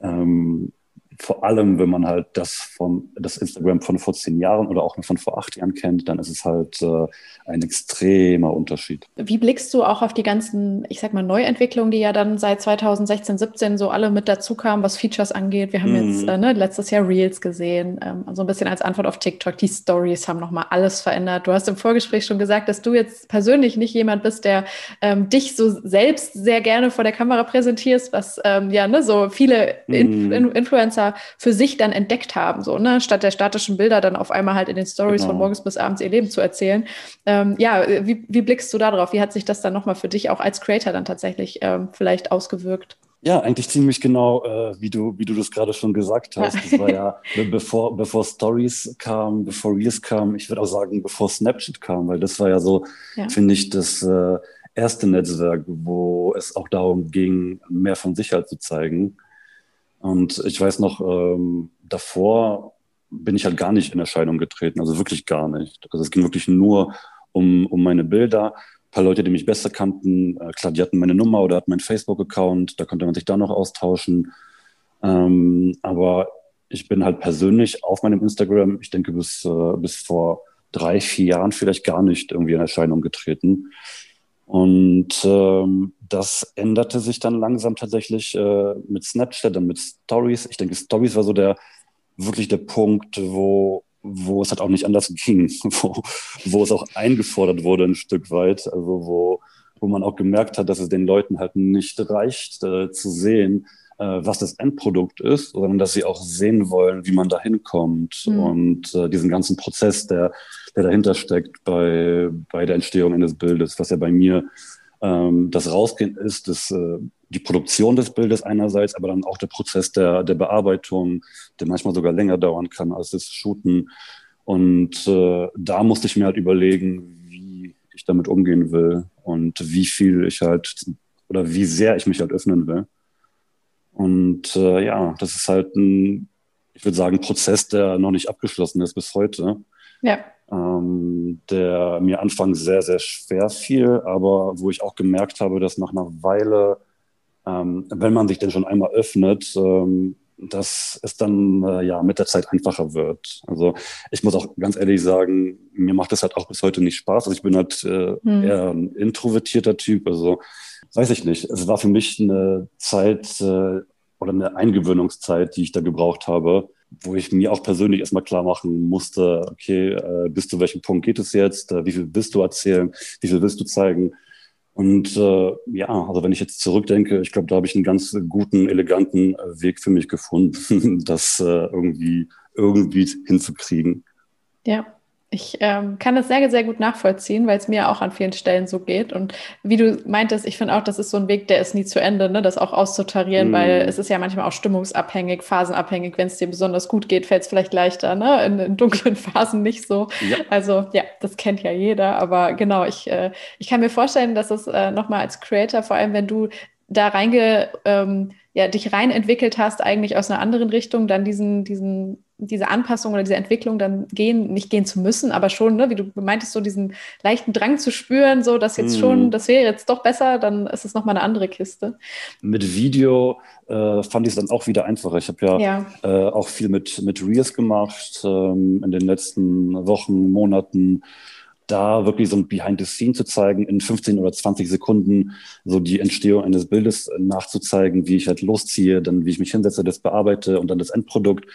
Speaker 2: ähm, vor allem, wenn man halt das von das Instagram von vor zehn Jahren oder auch von vor acht Jahren kennt, dann ist es halt äh, ein extremer Unterschied.
Speaker 1: Wie blickst du auch auf die ganzen, ich sag mal, Neuentwicklungen, die ja dann seit 2016, 17 so alle mit dazu kamen, was Features angeht? Wir haben mhm. jetzt äh, ne, letztes Jahr Reels gesehen, ähm, so ein bisschen als Antwort auf TikTok. Die Stories haben nochmal alles verändert. Du hast im Vorgespräch schon gesagt, dass du jetzt persönlich nicht jemand bist, der ähm, dich so selbst sehr gerne vor der Kamera präsentierst, was ähm, ja ne, so viele mhm. In Influencer für sich dann entdeckt haben, so, ne, statt der statischen Bilder dann auf einmal halt in den Stories genau. von morgens bis abends ihr Leben zu erzählen. Ähm, ja, wie, wie blickst du da drauf? Wie hat sich das dann nochmal für dich auch als Creator dann tatsächlich ähm, vielleicht ausgewirkt?
Speaker 2: Ja, eigentlich ziemlich genau, äh, wie du, wie du das gerade schon gesagt hast. Das war ja, bevor, bevor Stories kam, bevor Reels kam, ich würde auch sagen, bevor Snapchat kam, weil das war ja so, ja. finde ich, das äh, erste Netzwerk, wo es auch darum ging, mehr von sich halt zu zeigen. Und ich weiß noch, ähm, davor bin ich halt gar nicht in Erscheinung getreten, also wirklich gar nicht. Also es ging wirklich nur um, um meine Bilder. Ein paar Leute, die mich besser kannten, äh, klar, die hatten meine Nummer oder hatten meinen Facebook-Account, da konnte man sich da noch austauschen. Ähm, aber ich bin halt persönlich auf meinem Instagram, ich denke bis, äh, bis vor drei, vier Jahren vielleicht gar nicht irgendwie in Erscheinung getreten. Und ähm, das änderte sich dann langsam tatsächlich äh, mit Snapchat und mit Stories. Ich denke, Stories war so der wirklich der Punkt, wo, wo es halt auch nicht anders ging, wo, wo es auch eingefordert wurde ein Stück weit. Also wo, wo man auch gemerkt hat, dass es den Leuten halt nicht reicht äh, zu sehen, was das Endprodukt ist, sondern dass sie auch sehen wollen, wie man da hinkommt mhm. und äh, diesen ganzen Prozess, der, der dahinter steckt bei, bei der Entstehung eines Bildes, was ja bei mir ähm, das Rausgehen ist, das, äh, die Produktion des Bildes einerseits, aber dann auch der Prozess der, der Bearbeitung, der manchmal sogar länger dauern kann als das Shooten. Und äh, da musste ich mir halt überlegen, wie ich damit umgehen will. und wie viel ich halt oder wie sehr ich mich halt öffnen will. Und äh, ja, das ist halt ein, ich würde sagen, Prozess, der noch nicht abgeschlossen ist bis heute. Ja. Ähm, der mir anfangs sehr, sehr schwer fiel, aber wo ich auch gemerkt habe, dass nach einer Weile, ähm, wenn man sich denn schon einmal öffnet, ähm, dass es dann äh, ja mit der Zeit einfacher wird. Also ich muss auch ganz ehrlich sagen, mir macht das halt auch bis heute nicht Spaß. Also ich bin halt äh, hm. eher ein introvertierter Typ. Also weiß ich nicht. Es war für mich eine Zeit äh, oder eine Eingewöhnungszeit, die ich da gebraucht habe, wo ich mir auch persönlich erstmal klar machen musste, okay, äh, bis zu welchem Punkt geht es jetzt? Äh, wie viel willst du erzählen? Wie viel willst du zeigen? Und äh, ja, also wenn ich jetzt zurückdenke, ich glaube, da habe ich einen ganz guten, eleganten äh, Weg für mich gefunden, das äh, irgendwie, irgendwie hinzukriegen.
Speaker 1: Ja, ich ähm, kann das sehr, sehr gut nachvollziehen, weil es mir auch an vielen Stellen so geht. Und wie du meintest, ich finde auch, das ist so ein Weg, der ist nie zu Ende, ne? das auch auszutarieren, mm. weil es ist ja manchmal auch stimmungsabhängig, phasenabhängig. Wenn es dir besonders gut geht, fällt es vielleicht leichter, ne? In, in, dunklen Phasen nicht so. Ja. Also ja, das kennt ja jeder. Aber genau, ich, äh, ich kann mir vorstellen, dass es äh, nochmal als Creator, vor allem wenn du da reinge, ähm, ja, dich rein entwickelt hast, eigentlich aus einer anderen Richtung, dann diesen, diesen diese Anpassung oder diese Entwicklung dann gehen, nicht gehen zu müssen, aber schon, ne, wie du meintest, so diesen leichten Drang zu spüren, so dass jetzt mm. schon, das wäre jetzt doch besser, dann ist es nochmal eine andere Kiste.
Speaker 2: Mit Video äh, fand ich es dann auch wieder einfacher. Ich habe ja, ja. Äh, auch viel mit, mit Reels gemacht ähm, in den letzten Wochen, Monaten da wirklich so ein Behind the Scene zu zeigen, in 15 oder 20 Sekunden so die Entstehung eines Bildes nachzuzeigen, wie ich halt losziehe, dann wie ich mich hinsetze, das bearbeite und dann das Endprodukt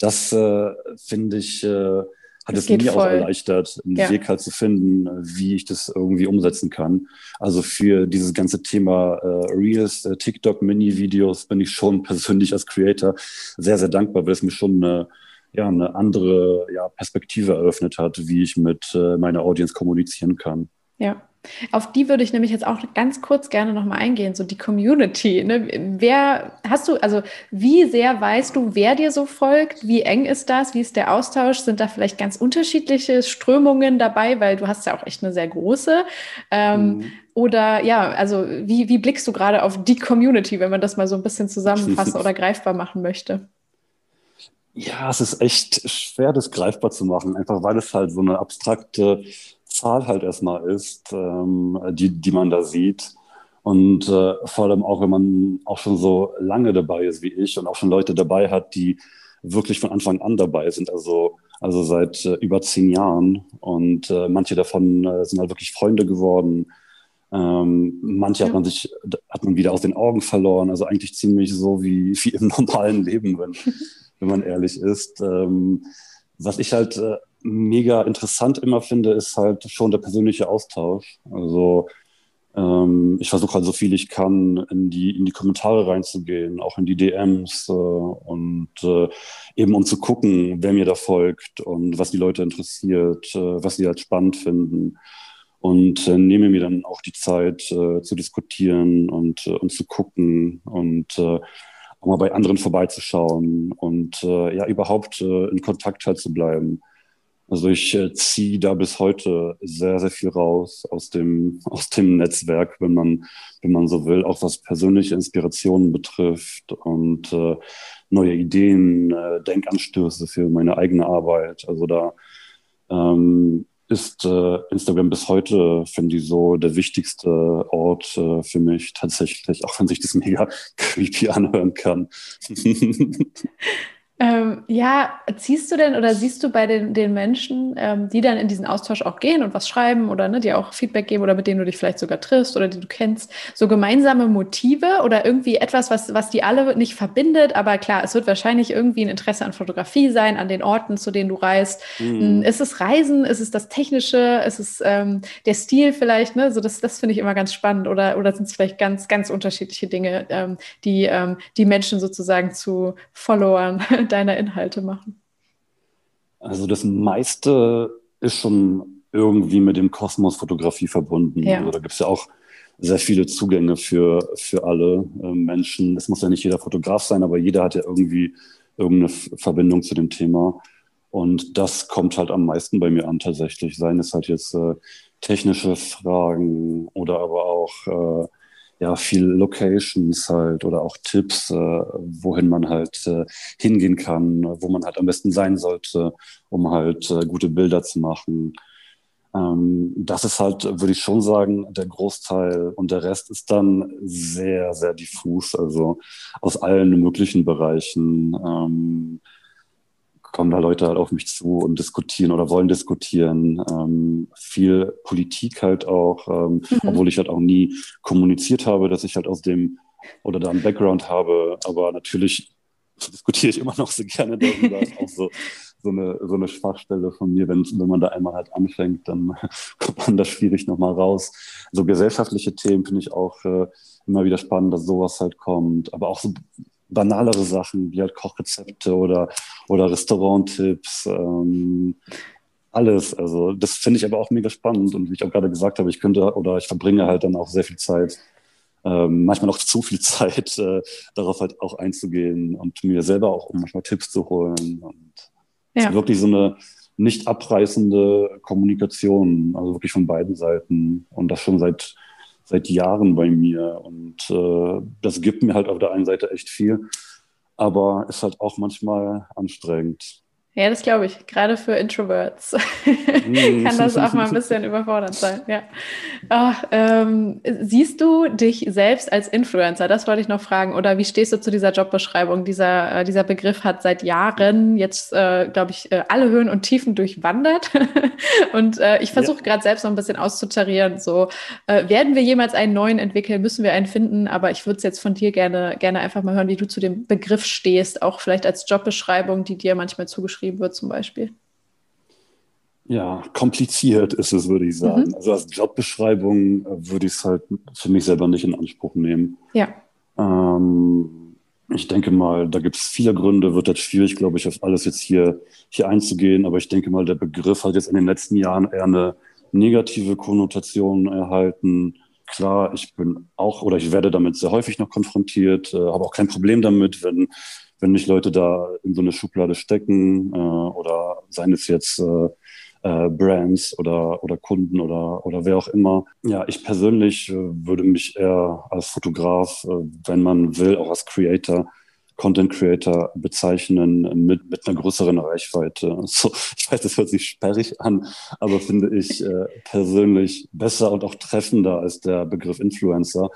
Speaker 2: das äh, finde ich, äh, hat es mir voll. auch erleichtert, einen ja. Weg halt zu finden, wie ich das irgendwie umsetzen kann. Also für dieses ganze Thema äh, Reels, äh, TikTok, Mini-Videos bin ich schon persönlich als Creator sehr, sehr dankbar, weil es mir schon eine, ja, eine andere ja, Perspektive eröffnet hat, wie ich mit äh, meiner Audience kommunizieren kann.
Speaker 1: Ja, auf die würde ich nämlich jetzt auch ganz kurz gerne nochmal eingehen, so die Community. Ne? Wer hast du, also wie sehr weißt du, wer dir so folgt? Wie eng ist das? Wie ist der Austausch? Sind da vielleicht ganz unterschiedliche Strömungen dabei? Weil du hast ja auch echt eine sehr große. Ähm, mhm. Oder ja, also wie, wie blickst du gerade auf die Community, wenn man das mal so ein bisschen zusammenfassen oder greifbar machen möchte?
Speaker 2: Ja, es ist echt schwer, das greifbar zu machen, einfach weil es halt so eine abstrakte Zahl halt erstmal ist, ähm, die, die man da sieht. Und äh, vor allem auch, wenn man auch schon so lange dabei ist wie ich und auch schon Leute dabei hat, die wirklich von Anfang an dabei sind, also, also seit äh, über zehn Jahren. Und äh, manche davon äh, sind halt wirklich Freunde geworden. Ähm, manche ja. hat man sich, hat man wieder aus den Augen verloren. Also eigentlich ziemlich so wie, wie im normalen Leben, wenn, wenn man ehrlich ist. Ähm, was ich halt äh, mega interessant immer finde, ist halt schon der persönliche Austausch. Also ähm, ich versuche halt so viel ich kann, in die, in die Kommentare reinzugehen, auch in die DMs äh, und äh, eben um zu gucken, wer mir da folgt und was die Leute interessiert, äh, was sie halt spannend finden. Und äh, nehme mir dann auch die Zeit äh, zu diskutieren und, äh, und zu gucken und auch mal bei anderen vorbeizuschauen und ja überhaupt in Kontakt halt zu bleiben. Also ich äh, ziehe da bis heute sehr, sehr viel raus aus dem, aus dem Netzwerk, wenn man, wenn man so will, auch was persönliche Inspirationen betrifft und äh, neue Ideen, äh, Denkanstöße für meine eigene Arbeit. Also da ähm, ist äh, Instagram bis heute, finde ich, so der wichtigste Ort äh, für mich tatsächlich, auch wenn sich das mega creepy anhören kann.
Speaker 1: Ähm, ja, ziehst du denn oder siehst du bei den, den Menschen, ähm, die dann in diesen Austausch auch gehen und was schreiben oder ne, dir auch Feedback geben oder mit denen du dich vielleicht sogar triffst oder die du kennst, so gemeinsame Motive oder irgendwie etwas, was, was die alle nicht verbindet? Aber klar, es wird wahrscheinlich irgendwie ein Interesse an Fotografie sein, an den Orten, zu denen du reist. Mhm. Ist es Reisen? Ist es das Technische? Ist es ähm, der Stil vielleicht? Ne? So das, das finde ich immer ganz spannend. Oder, oder sind es vielleicht ganz, ganz unterschiedliche Dinge, ähm, die ähm, die Menschen sozusagen zu Followern deiner Inhalte machen?
Speaker 2: Also das meiste ist schon irgendwie mit dem Kosmos Fotografie verbunden. Ja. Also da gibt es ja auch sehr viele Zugänge für, für alle äh, Menschen. Es muss ja nicht jeder Fotograf sein, aber jeder hat ja irgendwie irgendeine Verbindung zu dem Thema. Und das kommt halt am meisten bei mir an tatsächlich. Seien es halt jetzt äh, technische Fragen oder aber auch äh, ja viel Locations halt oder auch Tipps, äh, wohin man halt äh, hingehen kann, wo man halt am besten sein sollte, um halt äh, gute Bilder zu machen. Ähm, das ist halt, würde ich schon sagen, der Großteil und der Rest ist dann sehr, sehr diffus, also aus allen möglichen Bereichen. Ähm, kommen da Leute halt auf mich zu und diskutieren oder wollen diskutieren. Ähm, viel Politik halt auch, ähm, mhm. obwohl ich halt auch nie kommuniziert habe, dass ich halt aus dem oder da einen Background habe. Aber natürlich diskutiere ich immer noch so gerne darüber. ist auch so, so, eine, so eine Schwachstelle von mir. Wenn, wenn man da einmal halt anfängt, dann kommt man da schwierig nochmal raus. So gesellschaftliche Themen finde ich auch äh, immer wieder spannend, dass sowas halt kommt. Aber auch so banalere Sachen wie halt Kochrezepte oder, oder Restauranttipps. Ähm, alles. Also das finde ich aber auch mega spannend und wie ich auch gerade gesagt habe, ich könnte oder ich verbringe halt dann auch sehr viel Zeit, ähm, manchmal auch zu viel Zeit, äh, darauf halt auch einzugehen und mir selber auch manchmal Tipps zu holen. Und ja. es ist wirklich so eine nicht abreißende Kommunikation, also wirklich von beiden Seiten und das schon seit seit Jahren bei mir. Und äh, das gibt mir halt auf der einen Seite echt viel, aber ist halt auch manchmal anstrengend.
Speaker 1: Ja, das glaube ich. Gerade für Introverts kann das auch mal ein bisschen überfordernd sein. Ja. Ach, ähm, siehst du dich selbst als Influencer? Das wollte ich noch fragen. Oder wie stehst du zu dieser Jobbeschreibung? Dieser, äh, dieser Begriff hat seit Jahren jetzt, äh, glaube ich, äh, alle Höhen und Tiefen durchwandert. und äh, ich versuche ja. gerade selbst noch ein bisschen auszutarieren. So, äh, werden wir jemals einen neuen entwickeln? Müssen wir einen finden? Aber ich würde es jetzt von dir gerne, gerne einfach mal hören, wie du zu dem Begriff stehst, auch vielleicht als Jobbeschreibung, die dir manchmal zugeschrieben geschrieben wird zum Beispiel?
Speaker 2: Ja, kompliziert ist es, würde ich sagen. Mhm. Also als Jobbeschreibung äh, würde ich es halt für mich selber nicht in Anspruch nehmen.
Speaker 1: Ja.
Speaker 2: Ähm, ich denke mal, da gibt es viele Gründe, wird jetzt schwierig, glaube ich, auf alles jetzt hier, hier einzugehen. Aber ich denke mal, der Begriff hat jetzt in den letzten Jahren eher eine negative Konnotation erhalten. Klar, ich bin auch oder ich werde damit sehr häufig noch konfrontiert, äh, habe auch kein Problem damit, wenn wenn mich Leute da in so eine Schublade stecken äh, oder seien es jetzt äh, äh, Brands oder, oder Kunden oder, oder wer auch immer. Ja, ich persönlich äh, würde mich eher als Fotograf, äh, wenn man will, auch als Creator, Content Creator bezeichnen mit, mit einer größeren Reichweite. So, ich weiß, das hört sich sperrig an, aber finde ich äh, persönlich besser und auch treffender als der Begriff Influencer,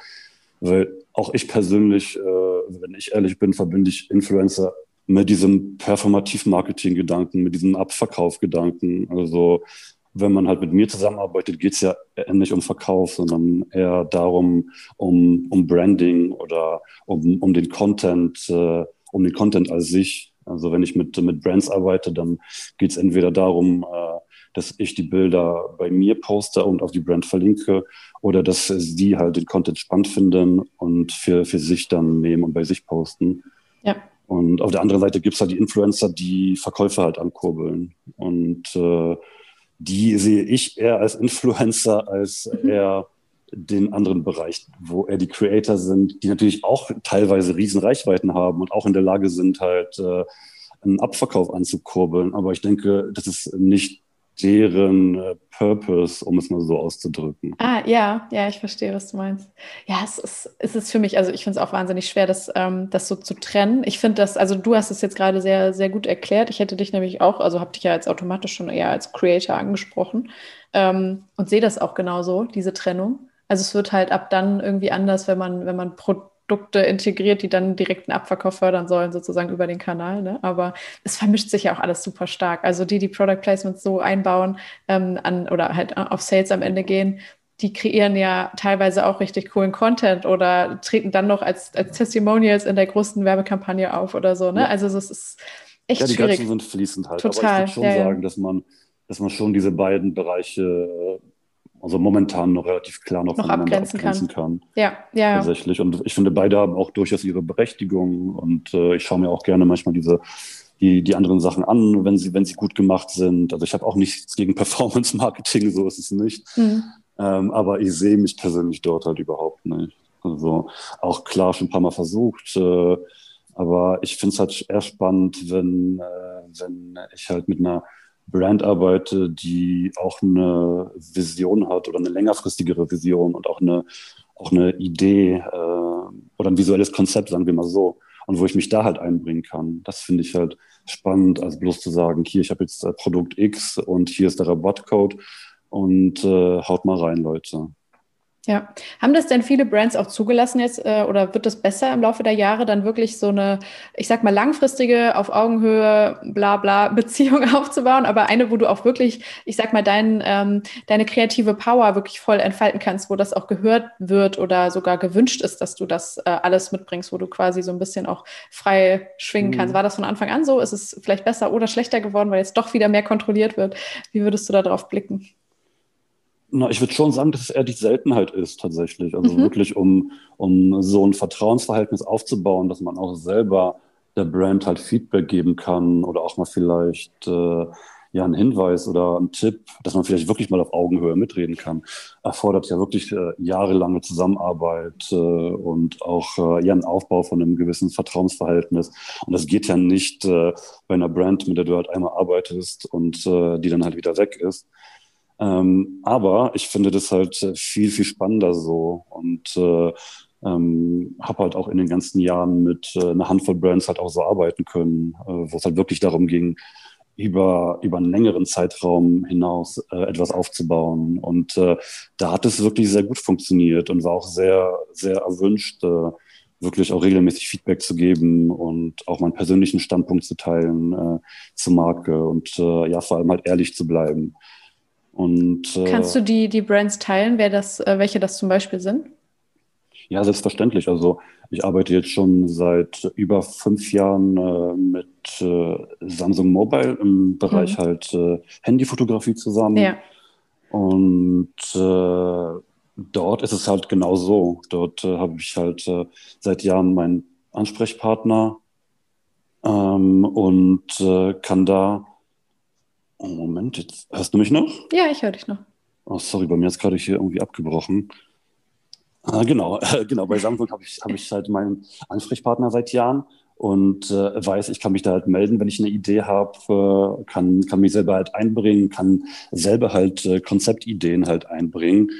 Speaker 2: weil auch ich persönlich, äh, wenn ich ehrlich bin, verbinde ich Influencer mit diesem Performativ-Marketing-Gedanken, mit diesem Abverkauf-Gedanken. Also wenn man halt mit mir zusammenarbeitet, geht es ja nicht um Verkauf, sondern eher darum, um, um Branding oder um, um den Content, äh, um den Content als sich. Also wenn ich mit, mit Brands arbeite, dann geht es entweder darum, äh, dass ich die Bilder bei mir poste und auf die Brand verlinke oder dass sie halt den Content spannend finden und für, für sich dann nehmen und bei sich posten.
Speaker 1: Ja.
Speaker 2: Und auf der anderen Seite gibt es halt die Influencer, die Verkäufe halt ankurbeln. Und äh, die sehe ich eher als Influencer als mhm. eher den anderen Bereich, wo eher die Creator sind, die natürlich auch teilweise riesen Reichweiten haben und auch in der Lage sind, halt äh, einen Abverkauf anzukurbeln. Aber ich denke, das ist nicht deren äh, Purpose, um es mal so auszudrücken.
Speaker 1: Ah, ja, ja, ich verstehe, was du meinst. Ja, es ist, es ist für mich, also ich finde es auch wahnsinnig schwer, das, ähm, das so zu trennen. Ich finde das, also du hast es jetzt gerade sehr, sehr gut erklärt. Ich hätte dich nämlich auch, also habe dich ja jetzt automatisch schon eher als Creator angesprochen ähm, und sehe das auch genauso, diese Trennung. Also es wird halt ab dann irgendwie anders, wenn man, wenn man Pro Produkte integriert, die dann direkten Abverkauf fördern sollen, sozusagen über den Kanal. Ne? Aber es vermischt sich ja auch alles super stark. Also die, die Product Placements so einbauen ähm, an, oder halt auf Sales am Ende gehen, die kreieren ja teilweise auch richtig coolen Content oder treten dann noch als, als Testimonials in der größten Werbekampagne auf oder so. Ne? Ja. Also es ist echt ja, die schwierig.
Speaker 2: Grenzen sind fließend halt.
Speaker 1: Total.
Speaker 2: Aber ich würde schon ja, sagen, dass man, dass man schon diese beiden Bereiche äh, also momentan noch relativ klar noch,
Speaker 1: noch voneinander abgrenzen, abgrenzen
Speaker 2: kann.
Speaker 1: kann. Ja, ja.
Speaker 2: Tatsächlich. Und ich finde, beide haben auch durchaus ihre Berechtigung. Und äh, ich schaue mir auch gerne manchmal diese die, die anderen Sachen an, wenn sie, wenn sie gut gemacht sind. Also ich habe auch nichts gegen Performance-Marketing, so ist es nicht. Mhm. Ähm, aber ich sehe mich persönlich dort halt überhaupt nicht. Also auch klar schon ein paar Mal versucht. Äh, aber ich finde es halt eher spannend, wenn, äh, wenn ich halt mit einer Brand arbeite, die auch eine Vision hat oder eine längerfristigere Vision und auch eine, auch eine Idee äh, oder ein visuelles Konzept, sagen wir mal so, und wo ich mich da halt einbringen kann. Das finde ich halt spannend, als bloß zu sagen, hier, ich habe jetzt äh, Produkt X und hier ist der Rabattcode und äh, haut mal rein, Leute.
Speaker 1: Ja, haben das denn viele Brands auch zugelassen jetzt äh, oder wird es besser im Laufe der Jahre dann wirklich so eine, ich sag mal, langfristige, auf Augenhöhe, bla bla Beziehung aufzubauen, aber eine, wo du auch wirklich, ich sag mal, dein, ähm, deine kreative Power wirklich voll entfalten kannst, wo das auch gehört wird oder sogar gewünscht ist, dass du das äh, alles mitbringst, wo du quasi so ein bisschen auch frei schwingen mhm. kannst. War das von Anfang an so? Ist es vielleicht besser oder schlechter geworden, weil jetzt doch wieder mehr kontrolliert wird? Wie würdest du da drauf blicken?
Speaker 2: Na, ich würde schon sagen, dass es eher die Seltenheit ist tatsächlich. Also mhm. wirklich, um, um so ein Vertrauensverhältnis aufzubauen, dass man auch selber der Brand halt Feedback geben kann oder auch mal vielleicht äh, ja einen Hinweis oder einen Tipp, dass man vielleicht wirklich mal auf Augenhöhe mitreden kann, erfordert ja wirklich äh, jahrelange Zusammenarbeit äh, und auch äh, ja einen Aufbau von einem gewissen Vertrauensverhältnis. Und das geht ja nicht äh, bei einer Brand, mit der du halt einmal arbeitest und äh, die dann halt wieder weg ist. Ähm, aber ich finde das halt äh, viel, viel spannender so und äh, ähm, habe halt auch in den ganzen Jahren mit äh, einer Handvoll Brands halt auch so arbeiten können, äh, wo es halt wirklich darum ging, über, über einen längeren Zeitraum hinaus äh, etwas aufzubauen. Und äh, da hat es wirklich sehr gut funktioniert und war auch sehr, sehr erwünscht, äh, wirklich auch regelmäßig Feedback zu geben und auch meinen persönlichen Standpunkt zu teilen äh, zur Marke und äh, ja, vor allem halt ehrlich zu bleiben.
Speaker 1: Und, äh, Kannst du die, die Brands teilen, wer das, äh, welche das zum Beispiel sind?
Speaker 2: Ja, selbstverständlich. Also ich arbeite jetzt schon seit über fünf Jahren äh, mit äh, Samsung Mobile im Bereich mhm. halt äh, Handyfotografie zusammen. Ja. Und äh, dort ist es halt genau so. Dort äh, habe ich halt äh, seit Jahren meinen Ansprechpartner ähm, und äh, kann da Oh, Moment, jetzt hörst du mich noch?
Speaker 1: Ja, ich höre dich noch.
Speaker 2: Oh, sorry, bei mir ist gerade hier irgendwie abgebrochen. Ah, genau, genau. Bei Samsung habe ich, hab ich halt meinen Ansprechpartner seit Jahren und äh, weiß, ich kann mich da halt melden, wenn ich eine Idee habe, äh, kann, kann mich selber halt einbringen, kann selber halt äh, Konzeptideen halt einbringen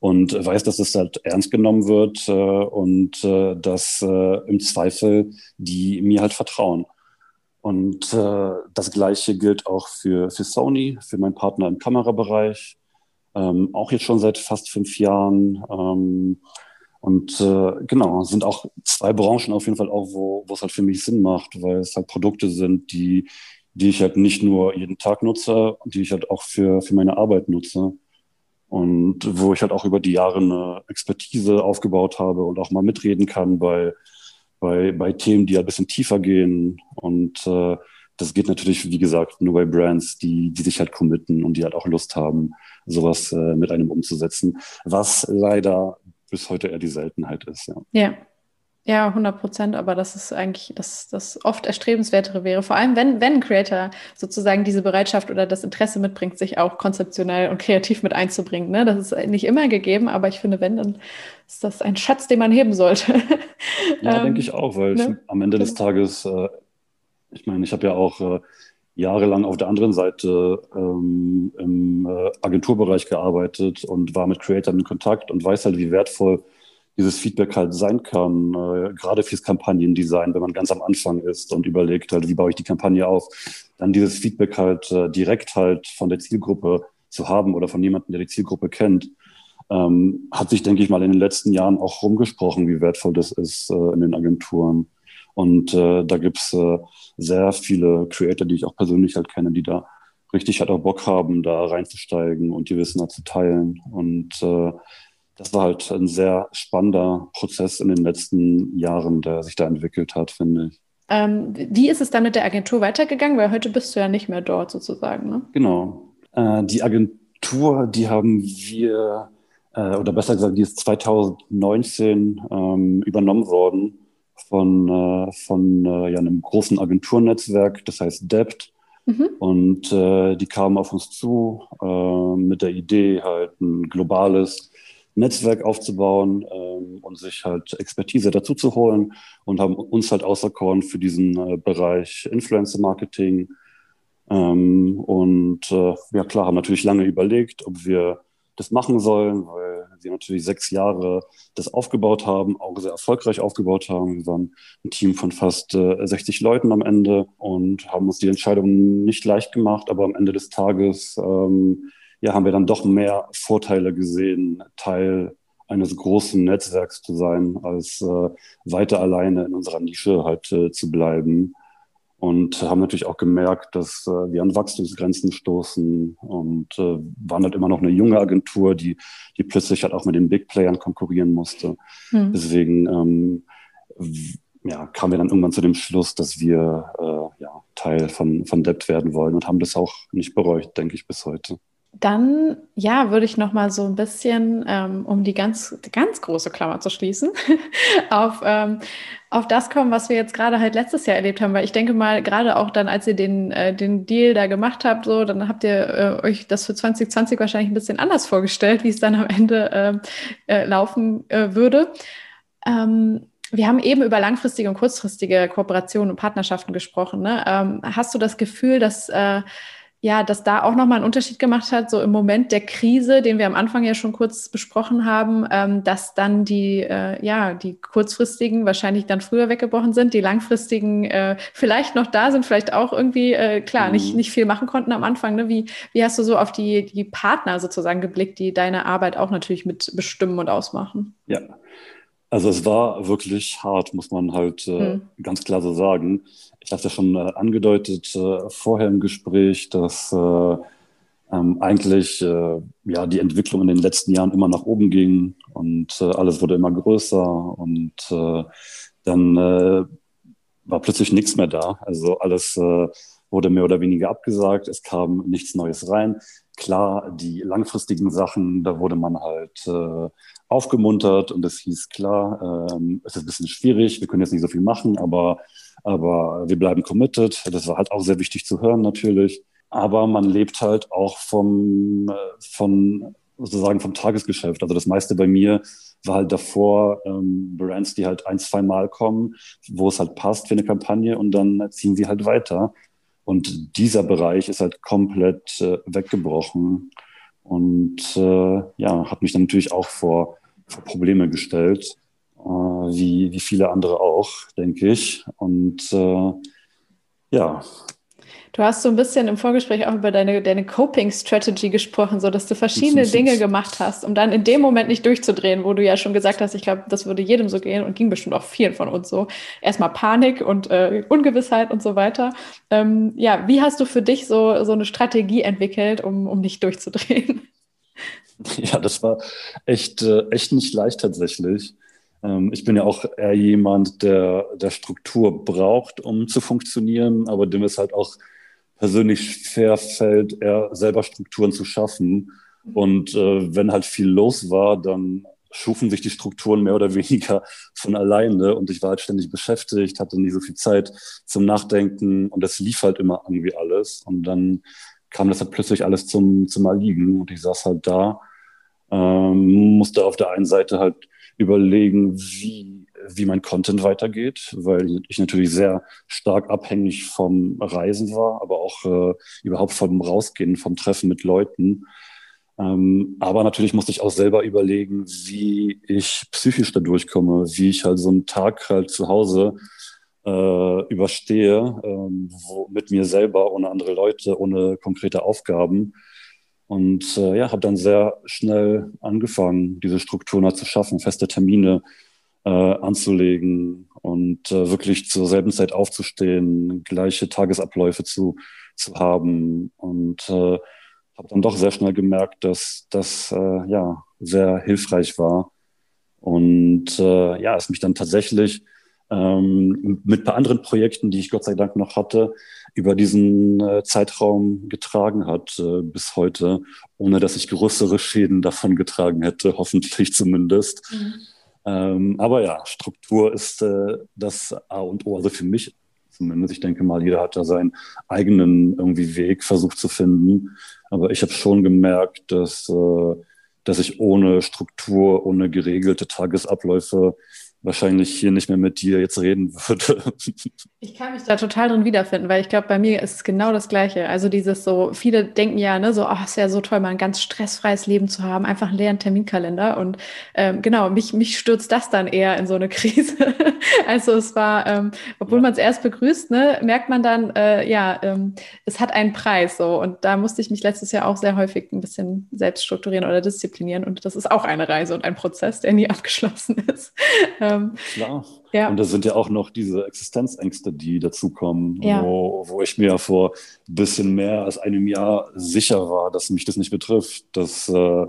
Speaker 2: und weiß, dass es halt ernst genommen wird äh, und äh, dass äh, im Zweifel die mir halt vertrauen. Und äh, das Gleiche gilt auch für, für Sony, für meinen Partner im Kamerabereich. Ähm, auch jetzt schon seit fast fünf Jahren. Ähm, und äh, genau, sind auch zwei Branchen auf jeden Fall auch, wo, es halt für mich Sinn macht, weil es halt Produkte sind, die, die ich halt nicht nur jeden Tag nutze, die ich halt auch für, für meine Arbeit nutze. Und wo ich halt auch über die Jahre eine Expertise aufgebaut habe und auch mal mitreden kann bei bei, bei Themen, die ein bisschen tiefer gehen. Und äh, das geht natürlich, wie gesagt, nur bei Brands, die, die sich halt committen und die halt auch Lust haben, sowas äh, mit einem umzusetzen, was leider bis heute eher die Seltenheit ist.
Speaker 1: Ja. ja. Ja, 100 Prozent, aber das ist eigentlich das, das oft erstrebenswertere wäre. Vor allem, wenn, wenn ein Creator sozusagen diese Bereitschaft oder das Interesse mitbringt, sich auch konzeptionell und kreativ mit einzubringen. Ne? Das ist nicht immer gegeben, aber ich finde, wenn, dann ist das ein Schatz, den man heben sollte.
Speaker 2: Ja, ähm, denke ich auch, weil ne? ich, am Ende des genau. Tages, äh, ich meine, ich habe ja auch äh, jahrelang auf der anderen Seite ähm, im äh, Agenturbereich gearbeitet und war mit Creators in Kontakt und weiß halt, wie wertvoll dieses Feedback halt sein kann, äh, gerade fürs Kampagnendesign, wenn man ganz am Anfang ist und überlegt halt, wie baue ich die Kampagne auf, dann dieses Feedback halt äh, direkt halt von der Zielgruppe zu haben oder von jemandem, der die Zielgruppe kennt, ähm, hat sich, denke ich mal, in den letzten Jahren auch rumgesprochen, wie wertvoll das ist äh, in den Agenturen. Und äh, da gibt's äh, sehr viele Creator, die ich auch persönlich halt kenne, die da richtig halt auch Bock haben, da reinzusteigen und die Wissen halt zu teilen. Und äh, das war halt ein sehr spannender Prozess in den letzten Jahren, der sich da entwickelt hat, finde ich.
Speaker 1: Ähm, wie ist es dann mit der Agentur weitergegangen? Weil heute bist du ja nicht mehr dort sozusagen. Ne?
Speaker 2: Genau. Äh, die Agentur, die haben wir, äh, oder besser gesagt, die ist 2019 ähm, übernommen worden von, äh, von äh, ja, einem großen Agenturnetzwerk, das heißt DEPT. Mhm. Und äh, die kamen auf uns zu äh, mit der Idee, halt ein globales Netzwerk aufzubauen ähm, und sich halt Expertise dazu zu holen und haben uns halt auserkoren für diesen äh, Bereich Influencer Marketing Ähm, und äh, ja klar, haben natürlich lange überlegt, ob wir das machen sollen, weil sie natürlich sechs Jahre das aufgebaut haben, auch sehr erfolgreich aufgebaut haben. Wir waren ein Team von fast äh, 60 Leuten am Ende und haben uns die Entscheidung nicht leicht gemacht, aber am Ende des Tages ähm, ja, haben wir dann doch mehr Vorteile gesehen, Teil eines großen Netzwerks zu sein, als äh, weiter alleine in unserer Nische halt äh, zu bleiben und haben natürlich auch gemerkt, dass äh, wir an Wachstumsgrenzen stoßen und äh, waren halt immer noch eine junge Agentur, die, die plötzlich halt auch mit den Big Playern konkurrieren musste. Hm. Deswegen ähm, ja, kamen wir dann irgendwann zu dem Schluss, dass wir äh, ja, Teil von, von Debt werden wollen und haben das auch nicht bereut, denke ich, bis heute.
Speaker 1: Dann, ja, würde ich noch mal so ein bisschen, ähm, um die ganz, ganz große Klammer zu schließen, auf, ähm, auf das kommen, was wir jetzt gerade halt letztes Jahr erlebt haben. Weil ich denke mal, gerade auch dann, als ihr den, äh, den Deal da gemacht habt, so, dann habt ihr äh, euch das für 2020 wahrscheinlich ein bisschen anders vorgestellt, wie es dann am Ende äh, äh laufen äh, würde. Ähm, wir haben eben über langfristige und kurzfristige Kooperationen und Partnerschaften gesprochen. Ne? Ähm, hast du das Gefühl, dass äh, ja, dass da auch nochmal einen Unterschied gemacht hat, so im Moment der Krise, den wir am Anfang ja schon kurz besprochen haben, ähm, dass dann die, äh, ja, die kurzfristigen wahrscheinlich dann früher weggebrochen sind, die langfristigen äh, vielleicht noch da sind, vielleicht auch irgendwie, äh, klar, mhm. nicht, nicht viel machen konnten am Anfang. Ne? Wie, wie hast du so auf die, die Partner sozusagen geblickt, die deine Arbeit auch natürlich mit bestimmen und ausmachen?
Speaker 2: Ja, also es war wirklich hart, muss man halt äh, hm. ganz klar so sagen. Ich hatte ja schon äh, angedeutet äh, vorher im Gespräch, dass äh, ähm, eigentlich äh, ja die Entwicklung in den letzten Jahren immer nach oben ging und äh, alles wurde immer größer und dann war plötzlich nichts mehr da. Also alles wurde mehr oder weniger abgesagt, es kam nichts Neues rein. Klar, die langfristigen Sachen, da wurde man halt äh, aufgemuntert und es hieß klar, ähm, es ist ein bisschen schwierig, wir können jetzt nicht so viel machen, aber, aber wir bleiben committed. Das war halt auch sehr wichtig zu hören natürlich. Aber man lebt halt auch vom, äh, von, sozusagen vom Tagesgeschäft. Also das meiste bei mir war halt davor ähm, Brands, die halt ein, zwei Mal kommen, wo es halt passt für eine Kampagne und dann ziehen sie halt weiter. Und dieser Bereich ist halt komplett äh, weggebrochen und äh, ja, hat mich dann natürlich auch vor vor Probleme gestellt, äh, wie, wie viele andere auch, denke ich. Und äh, ja.
Speaker 1: Du hast so ein bisschen im Vorgespräch auch über deine, deine Coping-Strategy gesprochen, so dass du verschiedene Dinge gemacht hast, um dann in dem Moment nicht durchzudrehen, wo du ja schon gesagt hast, ich glaube, das würde jedem so gehen und ging bestimmt auch vielen von uns so. Erstmal Panik und äh, Ungewissheit und so weiter. Ähm, ja, wie hast du für dich so, so eine Strategie entwickelt, um, um nicht durchzudrehen?
Speaker 2: Ja, das war echt, äh, echt nicht leicht tatsächlich. Ähm, ich bin ja auch eher jemand, der, der Struktur braucht, um zu funktionieren, aber dem es halt auch persönlich schwer fällt, eher selber Strukturen zu schaffen. Und äh, wenn halt viel los war, dann schufen sich die Strukturen mehr oder weniger von alleine und ich war halt ständig beschäftigt, hatte nie so viel Zeit zum Nachdenken und das lief halt immer irgendwie alles und dann kam das halt plötzlich alles zum, zum Erliegen und ich saß halt da ähm, musste auf der einen Seite halt überlegen, wie, wie mein Content weitergeht, weil ich natürlich sehr stark abhängig vom Reisen war, aber auch äh, überhaupt vom Rausgehen, vom Treffen mit Leuten. Ähm, aber natürlich musste ich auch selber überlegen, wie ich psychisch da durchkomme, wie ich halt so einen Tag halt zu Hause äh, überstehe, ähm, wo, mit mir selber, ohne andere Leute, ohne konkrete Aufgaben und äh, ja, habe dann sehr schnell angefangen, diese Strukturen halt zu schaffen, feste Termine äh, anzulegen und äh, wirklich zur selben Zeit aufzustehen, gleiche Tagesabläufe zu, zu haben. Und äh, habe dann doch sehr schnell gemerkt, dass das äh, ja sehr hilfreich war. Und äh, ja, es mich dann tatsächlich ähm, mit ein paar anderen Projekten, die ich Gott sei Dank noch hatte, über diesen äh, Zeitraum getragen hat äh, bis heute, ohne dass ich größere Schäden davon getragen hätte, hoffentlich zumindest. Mhm. Ähm, aber ja, Struktur ist äh, das A und O, also für mich zumindest. Ich denke mal, jeder hat da seinen eigenen irgendwie Weg versucht zu finden. Aber ich habe schon gemerkt, dass, äh, dass ich ohne Struktur, ohne geregelte Tagesabläufe wahrscheinlich hier nicht mehr mit dir jetzt reden würde.
Speaker 1: Ich kann mich da total drin wiederfinden, weil ich glaube, bei mir ist es genau das Gleiche. Also dieses so, viele denken ja, ne, so, ach, ist ja so toll, mal ein ganz stressfreies Leben zu haben, einfach einen leeren Terminkalender. Und ähm, genau, mich, mich stürzt das dann eher in so eine Krise. also es war, ähm, obwohl ja. man es erst begrüßt, ne, merkt man dann, äh, ja, ähm, es hat einen Preis so. Und da musste ich mich letztes Jahr auch sehr häufig ein bisschen selbst strukturieren oder disziplinieren. Und das ist auch eine Reise und ein Prozess, der nie abgeschlossen ist.
Speaker 2: Ähm, Klar. Ja. Und da sind ja auch noch diese Existenzängste, die dazukommen, ja. wo, wo ich mir vor ein bisschen mehr als einem Jahr sicher war, dass mich das nicht betrifft, dass äh,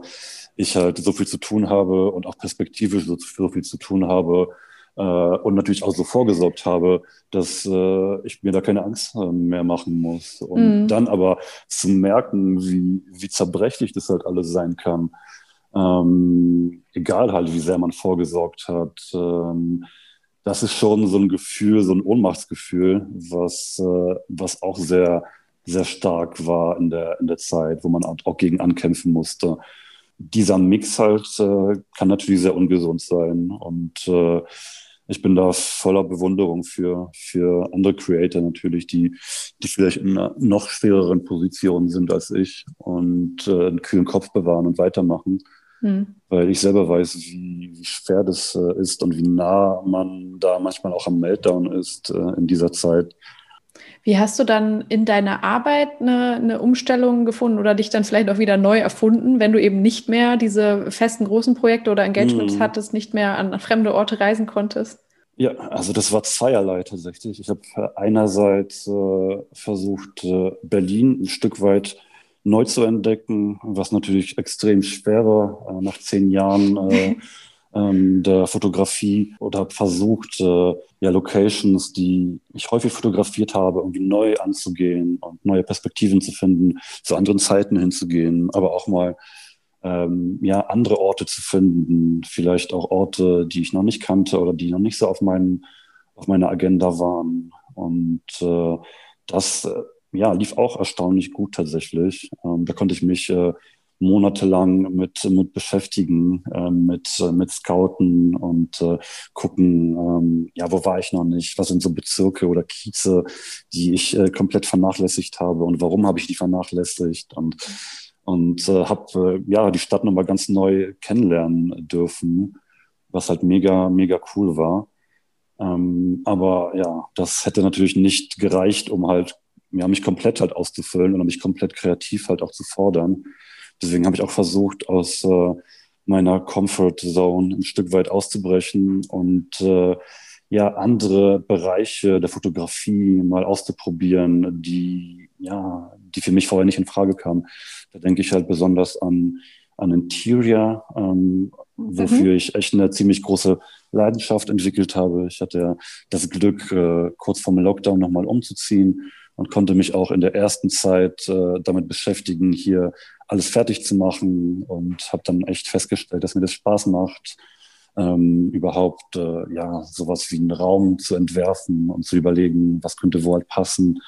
Speaker 2: ich halt so viel zu tun habe und auch perspektivisch so, so viel zu tun habe, äh, und natürlich auch so vorgesorgt habe, dass äh, ich mir da keine Angst äh, mehr machen muss. Und mhm. dann aber zu merken, wie, wie zerbrechlich das halt alles sein kann, ähm, egal halt, wie sehr man vorgesorgt hat. Ähm, das ist schon so ein Gefühl, so ein Ohnmachtsgefühl, was, äh, was auch sehr, sehr stark war in der, in der Zeit, wo man auch gegen ankämpfen musste. Dieser Mix halt äh, kann natürlich sehr ungesund sein und äh, ich bin da voller Bewunderung für, für andere Creator natürlich, die, die vielleicht in einer noch schwereren Position sind als ich und äh, einen kühlen Kopf bewahren und weitermachen. Mhm. Weil ich selber weiß, wie, wie schwer das äh, ist und wie nah man da manchmal auch am Meltdown ist äh, in dieser Zeit.
Speaker 1: Wie hast du dann in deiner Arbeit eine, eine, Umstellung gefunden oder dich dann vielleicht auch wieder neu erfunden, wenn du eben nicht mehr diese festen großen Projekte oder Engagements mm. hattest, nicht mehr an fremde Orte reisen konntest?
Speaker 2: Ja, also das war zweierlei tatsächlich. Ich habe einerseits äh, versucht, äh, Berlin ein Stück weit neu zu entdecken, was natürlich extrem schwer war äh, nach zehn Jahren äh, ähm, der Fotografie oder habe versucht, äh, ja, Locations, die ich häufig fotografiert habe, irgendwie neu anzugehen und neue Perspektiven zu finden, zu anderen Zeiten hinzugehen, aber auch mal ähm, ja, andere Orte zu finden, vielleicht auch Orte, die ich noch nicht kannte oder die noch nicht so auf, meinen, auf meiner Agenda waren. Und äh, das äh, ja, lief auch erstaunlich gut tatsächlich. Ähm, da konnte ich mich äh, monatelang mit, mit beschäftigen, äh, mit, äh, mit Scouten und äh, gucken, ähm, ja, wo war ich noch nicht? Was sind so Bezirke oder Kieze, die ich äh, komplett vernachlässigt habe und warum habe ich die vernachlässigt? Und, und äh, habe äh, ja die Stadt nochmal ganz neu kennenlernen dürfen, was halt mega, mega cool war. Ähm, aber ja, das hätte natürlich nicht gereicht, um halt ja, mich komplett halt auszufüllen und mich komplett kreativ halt auch zu fordern. Deswegen habe ich auch versucht, aus äh, meiner Comfort Zone ein Stück weit auszubrechen und äh, ja, andere Bereiche der Fotografie mal auszuprobieren, die, ja, die für mich vorher nicht in Frage kamen. Da denke ich halt besonders an, an Interior, ähm, wofür mhm. ich echt eine ziemlich große Leidenschaft entwickelt habe. Ich hatte ja das Glück, äh, kurz vor dem Lockdown nochmal umzuziehen und konnte mich auch in der ersten Zeit äh, damit beschäftigen, hier alles fertig zu machen und habe dann echt festgestellt, dass mir das Spaß macht, ähm, überhaupt äh, ja sowas wie einen Raum zu entwerfen und zu überlegen, was könnte wo halt passen.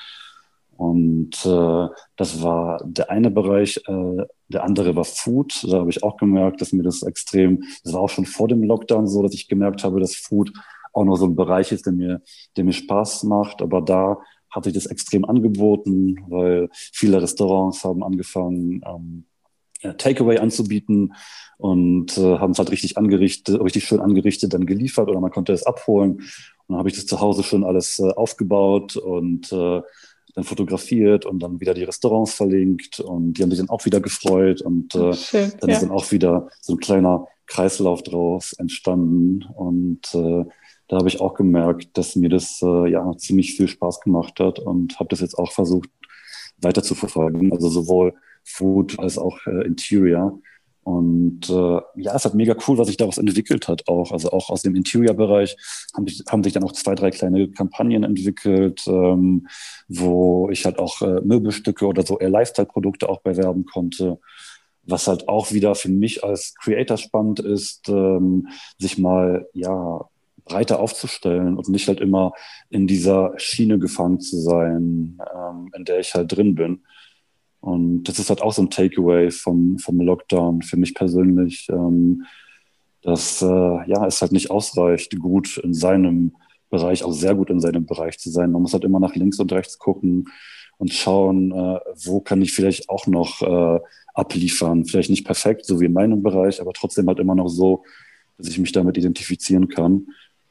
Speaker 2: Und äh, das war der eine Bereich. Äh, der andere war Food. Da habe ich auch gemerkt, dass mir das extrem, das war auch schon vor dem Lockdown so, dass ich gemerkt habe, dass Food auch noch so ein Bereich ist, der mir, der mir Spaß macht. Aber da hat sich das extrem angeboten, weil viele Restaurants haben angefangen, ähm, Takeaway anzubieten und äh, haben es halt richtig angerichtet, richtig schön angerichtet, dann geliefert oder man konnte es abholen. Und dann habe ich das zu Hause schon alles äh, aufgebaut und äh, dann fotografiert und dann wieder die Restaurants verlinkt und die haben sich dann auch wieder gefreut und äh, Schön, dann ja. ist dann auch wieder so ein kleiner Kreislauf draus entstanden und äh, da habe ich auch gemerkt, dass mir das äh, ja ziemlich viel Spaß gemacht hat und habe das jetzt auch versucht weiter zu verfolgen. Also sowohl Food als auch äh, Interior. Und äh, ja, es hat mega cool, was sich daraus entwickelt hat auch. Also auch aus dem Interior-Bereich haben, haben sich dann auch zwei, drei kleine Kampagnen entwickelt, ähm, wo ich halt auch äh, Möbelstücke oder so eher Lifestyle-Produkte auch bewerben konnte. Was halt auch wieder für mich als Creator spannend ist, ähm, sich mal ja breiter aufzustellen und nicht halt immer in dieser Schiene gefangen zu sein, ähm, in der ich halt drin bin. Und das ist halt auch so ein Takeaway vom, vom Lockdown für mich persönlich, ähm, dass äh, ja, es halt nicht ausreicht, gut in seinem Bereich, auch sehr gut in seinem Bereich zu sein. Man muss halt immer nach links und rechts gucken und schauen, äh, wo kann ich vielleicht auch noch äh, abliefern. Vielleicht nicht perfekt, so wie in meinem Bereich, aber trotzdem halt immer noch so, dass ich mich damit identifizieren kann.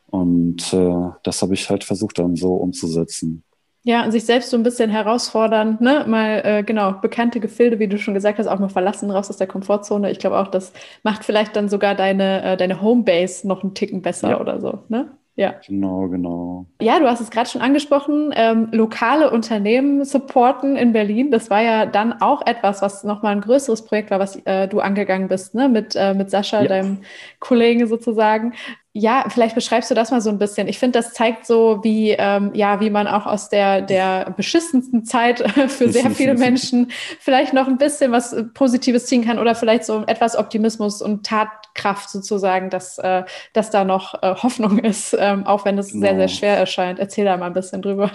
Speaker 2: Und äh, das habe ich halt versucht dann so umzusetzen.
Speaker 1: Ja, und sich selbst so ein bisschen herausfordern, ne? Mal äh, genau bekannte Gefilde, wie du schon gesagt hast, auch mal verlassen, raus aus der Komfortzone. Ich glaube auch, das macht vielleicht dann sogar deine, äh, deine Homebase noch einen Ticken besser ja. oder so, ne?
Speaker 2: Ja. Genau, genau.
Speaker 1: Ja, du hast es gerade schon angesprochen, ähm, lokale Unternehmen supporten in Berlin. Das war ja dann auch etwas, was nochmal ein größeres Projekt war, was äh, du angegangen bist, ne? mit, äh, mit Sascha, ja. deinem Kollegen sozusagen. Ja, vielleicht beschreibst du das mal so ein bisschen. Ich finde, das zeigt so, wie, ähm, ja, wie man auch aus der, der beschissensten Zeit für sehr viele Menschen vielleicht noch ein bisschen was Positives ziehen kann oder vielleicht so etwas Optimismus und Tatkraft sozusagen, dass, äh, dass da noch äh, Hoffnung ist, ähm, auch wenn es genau. sehr, sehr genau. schwer erscheint. Erzähl da mal ein bisschen drüber.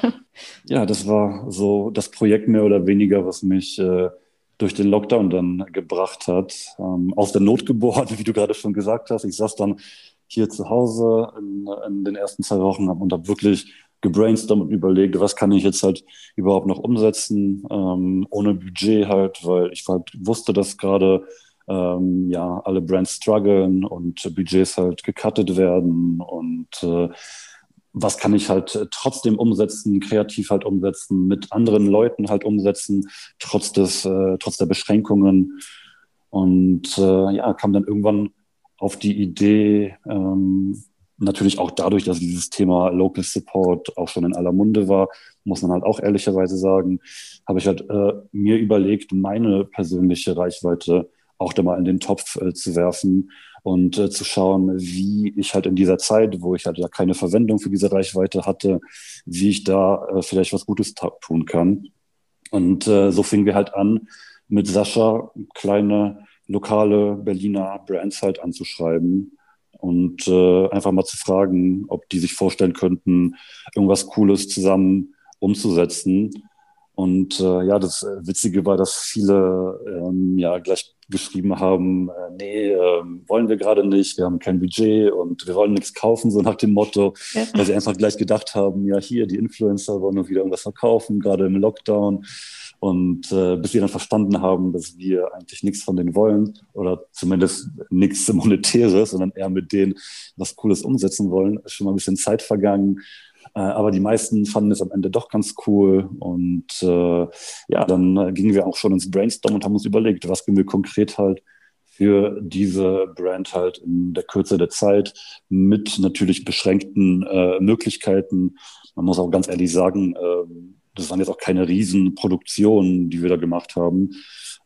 Speaker 2: Ja, das war so das Projekt mehr oder weniger, was mich äh, durch den Lockdown dann gebracht hat. Ähm, aus der Not geboren, wie du gerade schon gesagt hast. Ich saß dann hier zu Hause in, in den ersten zwei Wochen und habe wirklich gebrainstormt und überlegt, was kann ich jetzt halt überhaupt noch umsetzen, ähm, ohne Budget halt, weil ich halt wusste, dass gerade ähm, ja alle Brands strugglen und Budgets halt gecuttet werden und äh, was kann ich halt trotzdem umsetzen, kreativ halt umsetzen, mit anderen Leuten halt umsetzen, trotz des, äh, trotz der Beschränkungen. Und äh, ja, kam dann irgendwann auf die Idee, ähm, natürlich auch dadurch, dass dieses Thema Local Support auch schon in aller Munde war, muss man halt auch ehrlicherweise sagen, habe ich halt äh, mir überlegt, meine persönliche Reichweite auch da mal in den Topf äh, zu werfen und äh, zu schauen, wie ich halt in dieser Zeit, wo ich halt ja keine Verwendung für diese Reichweite hatte, wie ich da äh, vielleicht was Gutes tun kann. Und äh, so fingen wir halt an, mit Sascha kleine lokale Berliner Brands halt anzuschreiben und äh, einfach mal zu fragen, ob die sich vorstellen könnten, irgendwas Cooles zusammen umzusetzen. Und äh, ja, das Witzige war, dass viele ähm, ja gleich geschrieben haben, äh, nee, äh, wollen wir gerade nicht, wir haben kein Budget und wir wollen nichts kaufen, so nach dem Motto, ja. weil sie einfach gleich gedacht haben, ja hier, die Influencer wollen nur wieder irgendwas verkaufen, gerade im Lockdown. Und äh, bis wir dann verstanden haben, dass wir eigentlich nichts von denen wollen oder zumindest nichts Monetäres, sondern eher mit denen was Cooles umsetzen wollen, ist schon mal ein bisschen Zeit vergangen. Äh, aber die meisten fanden es am Ende doch ganz cool. Und äh, ja, dann gingen wir auch schon ins Brainstorm und haben uns überlegt, was können wir konkret halt für diese Brand halt in der Kürze der Zeit mit natürlich beschränkten äh, Möglichkeiten. Man muss auch ganz ehrlich sagen, äh, das waren jetzt auch keine Riesenproduktionen, die wir da gemacht haben.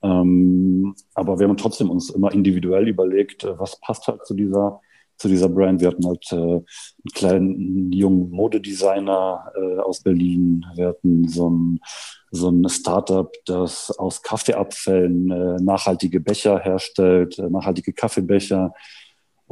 Speaker 2: Ähm, aber wir haben trotzdem uns immer individuell überlegt, äh, was passt halt zu dieser zu dieser Brand. Wir hatten halt äh, einen kleinen jungen Modedesigner äh, aus Berlin. Wir hatten so ein, so ein Startup, das aus Kaffeeabfällen äh, nachhaltige Becher herstellt, äh, nachhaltige Kaffeebecher.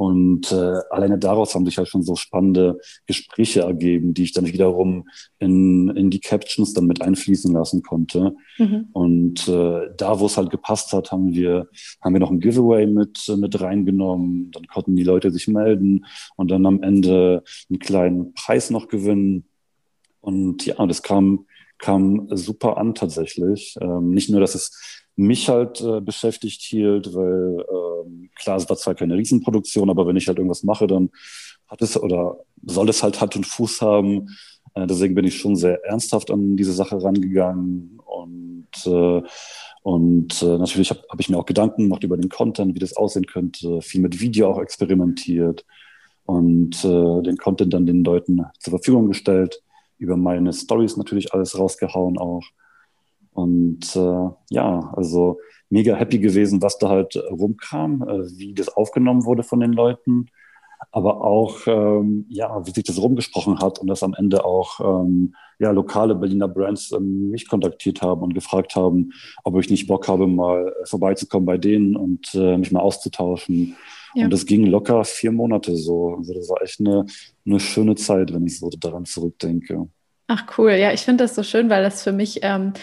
Speaker 2: Und äh, alleine daraus haben sich halt schon so spannende Gespräche ergeben, die ich dann wiederum in, in die Captions dann mit einfließen lassen konnte. Mhm. Und äh, da, wo es halt gepasst hat, haben wir, haben wir noch ein Giveaway mit, mit reingenommen. Dann konnten die Leute sich melden und dann am Ende einen kleinen Preis noch gewinnen. Und ja, das kam, kam super an tatsächlich. Ähm, nicht nur, dass es mich halt äh, beschäftigt hielt, weil ähm, klar, es war zwar keine Riesenproduktion, aber wenn ich halt irgendwas mache, dann hat es oder soll es halt Hand und Fuß haben. Äh, deswegen bin ich schon sehr ernsthaft an diese Sache rangegangen und äh, und äh, natürlich habe hab ich mir auch Gedanken gemacht über den Content, wie das aussehen könnte, viel mit Video auch experimentiert und äh, den Content dann den Leuten zur Verfügung gestellt, über meine Stories natürlich alles rausgehauen auch. Und äh, ja, also mega happy gewesen, was da halt rumkam, äh, wie das aufgenommen wurde von den Leuten, aber auch ähm, ja, wie sich das rumgesprochen hat und dass am Ende auch ähm, ja lokale Berliner Brands ähm, mich kontaktiert haben und gefragt haben, ob ich nicht Bock habe, mal vorbeizukommen bei denen und äh, mich mal auszutauschen. Ja. Und das ging locker vier Monate so. Also das war echt eine, eine schöne Zeit, wenn ich so daran zurückdenke.
Speaker 1: Ach cool, ja, ich finde das so schön, weil das für mich ähm,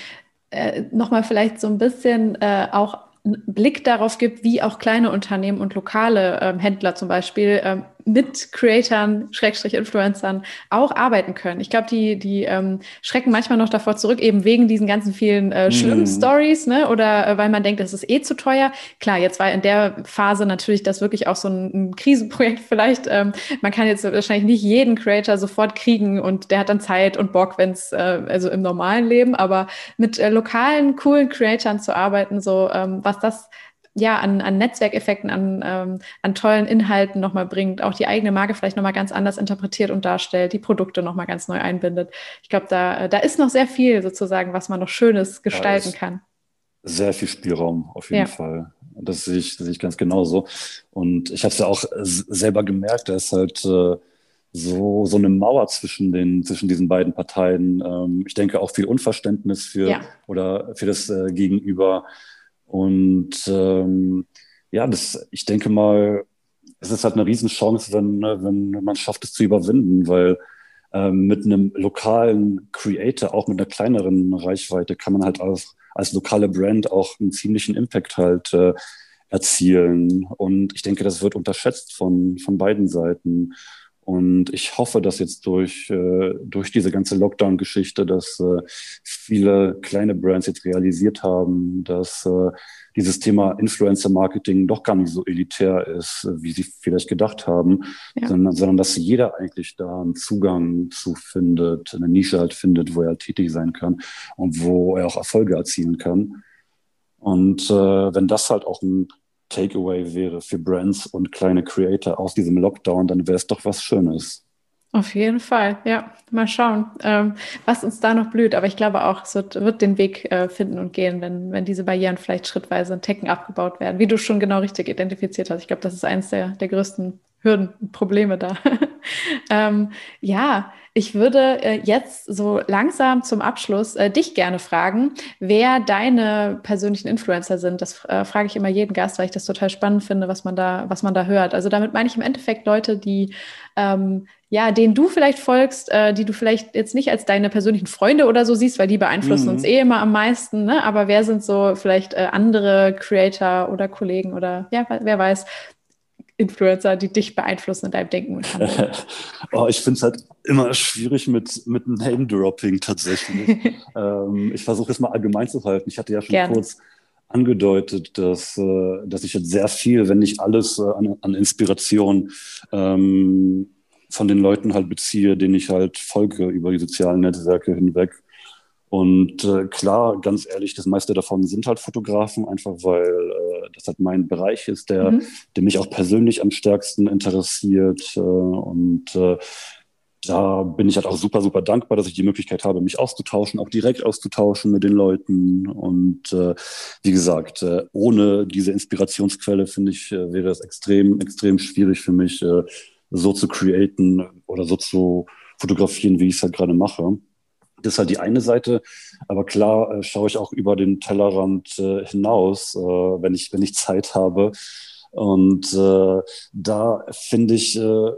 Speaker 1: äh, nochmal vielleicht so ein bisschen äh, auch einen Blick darauf gibt, wie auch kleine Unternehmen und lokale ähm, Händler zum Beispiel ähm, mit Creatern, Schrägstrich Influencern auch arbeiten können. Ich glaube, die, die ähm, schrecken manchmal noch davor zurück, eben wegen diesen ganzen vielen äh, schlimmen mm. Stories, ne? Oder äh, weil man denkt, das ist eh zu teuer. Klar, jetzt war in der Phase natürlich das wirklich auch so ein, ein Krisenprojekt vielleicht. Ähm, man kann jetzt wahrscheinlich nicht jeden Creator sofort kriegen und der hat dann Zeit und Bock, wenn es, äh, also im normalen Leben, aber mit äh, lokalen, coolen Creatoren zu arbeiten, so ähm, was das ja, an, an Netzwerkeffekten, an, ähm, an tollen Inhalten nochmal bringt, auch die eigene Marke vielleicht nochmal ganz anders interpretiert und darstellt, die Produkte nochmal ganz neu einbindet. Ich glaube, da, da ist noch sehr viel sozusagen, was man noch Schönes gestalten kann.
Speaker 2: Sehr viel Spielraum auf jeden ja. Fall. Das sehe ich, das sehe ich ganz genauso. Und ich habe es ja auch selber gemerkt, da ist halt äh, so, so eine Mauer zwischen, den, zwischen diesen beiden Parteien. Ähm, ich denke auch viel Unverständnis für ja. oder für das äh, Gegenüber. Und ähm, ja, das, ich denke mal, es ist halt eine Riesenchance, wenn, ne, wenn man schafft, es zu überwinden, weil ähm, mit einem lokalen Creator, auch mit einer kleineren Reichweite, kann man halt als, als lokale Brand auch einen ziemlichen Impact halt äh, erzielen. Und ich denke, das wird unterschätzt von, von beiden Seiten. Und ich hoffe, dass jetzt durch, äh, durch diese ganze Lockdown-Geschichte, dass äh, viele kleine Brands jetzt realisiert haben, dass äh, dieses Thema Influencer-Marketing doch gar nicht so elitär ist, wie sie vielleicht gedacht haben, ja. sondern, sondern dass jeder eigentlich da einen Zugang zu findet, eine Nische halt findet, wo er halt tätig sein kann und wo er auch Erfolge erzielen kann. Und äh, wenn das halt auch ein Takeaway wäre für Brands und kleine Creator aus diesem Lockdown, dann wäre es doch was Schönes.
Speaker 1: Auf jeden Fall, ja. Mal schauen, ähm, was uns da noch blüht. Aber ich glaube auch, es wird, wird den Weg äh, finden und gehen, wenn, wenn diese Barrieren vielleicht schrittweise in Tecken abgebaut werden, wie du schon genau richtig identifiziert hast. Ich glaube, das ist eines der, der größten Hürden, Probleme da. ähm, ja, ich würde äh, jetzt so langsam zum Abschluss äh, dich gerne fragen, wer deine persönlichen Influencer sind. Das äh, frage ich immer jeden Gast, weil ich das total spannend finde, was man da, was man da hört. Also damit meine ich im Endeffekt Leute, die ähm, ja, denen du vielleicht folgst, äh, die du vielleicht jetzt nicht als deine persönlichen Freunde oder so siehst, weil die beeinflussen mhm. uns eh immer am meisten, ne? Aber wer sind so vielleicht äh, andere Creator oder Kollegen oder ja, wer weiß, Influencer, die dich beeinflussen in deinem Denken und Handeln?
Speaker 2: oh, ich finde es halt immer schwierig mit, mit Name-Dropping tatsächlich. ähm, ich versuche es mal allgemein zu halten. Ich hatte ja schon Gerne. kurz angedeutet, dass, äh, dass ich jetzt sehr viel, wenn nicht alles äh, an, an Inspiration ähm, von den Leuten halt beziehe, denen ich halt folge über die sozialen Netzwerke hinweg. Und äh, klar, ganz ehrlich, das meiste davon sind halt Fotografen, einfach weil äh, das halt mein Bereich ist, der, mhm. der mich auch persönlich am stärksten interessiert. Äh, und äh, da bin ich halt auch super, super dankbar, dass ich die Möglichkeit habe, mich auszutauschen, auch direkt auszutauschen mit den Leuten. Und äh, wie gesagt, äh, ohne diese Inspirationsquelle, finde ich, äh, wäre es extrem, extrem schwierig für mich, äh, so zu createn oder so zu fotografieren, wie ich es halt gerade mache. Das ist halt die eine Seite. Aber klar äh, schaue ich auch über den Tellerrand äh, hinaus, äh, wenn, ich, wenn ich Zeit habe. Und äh, da finde ich, äh,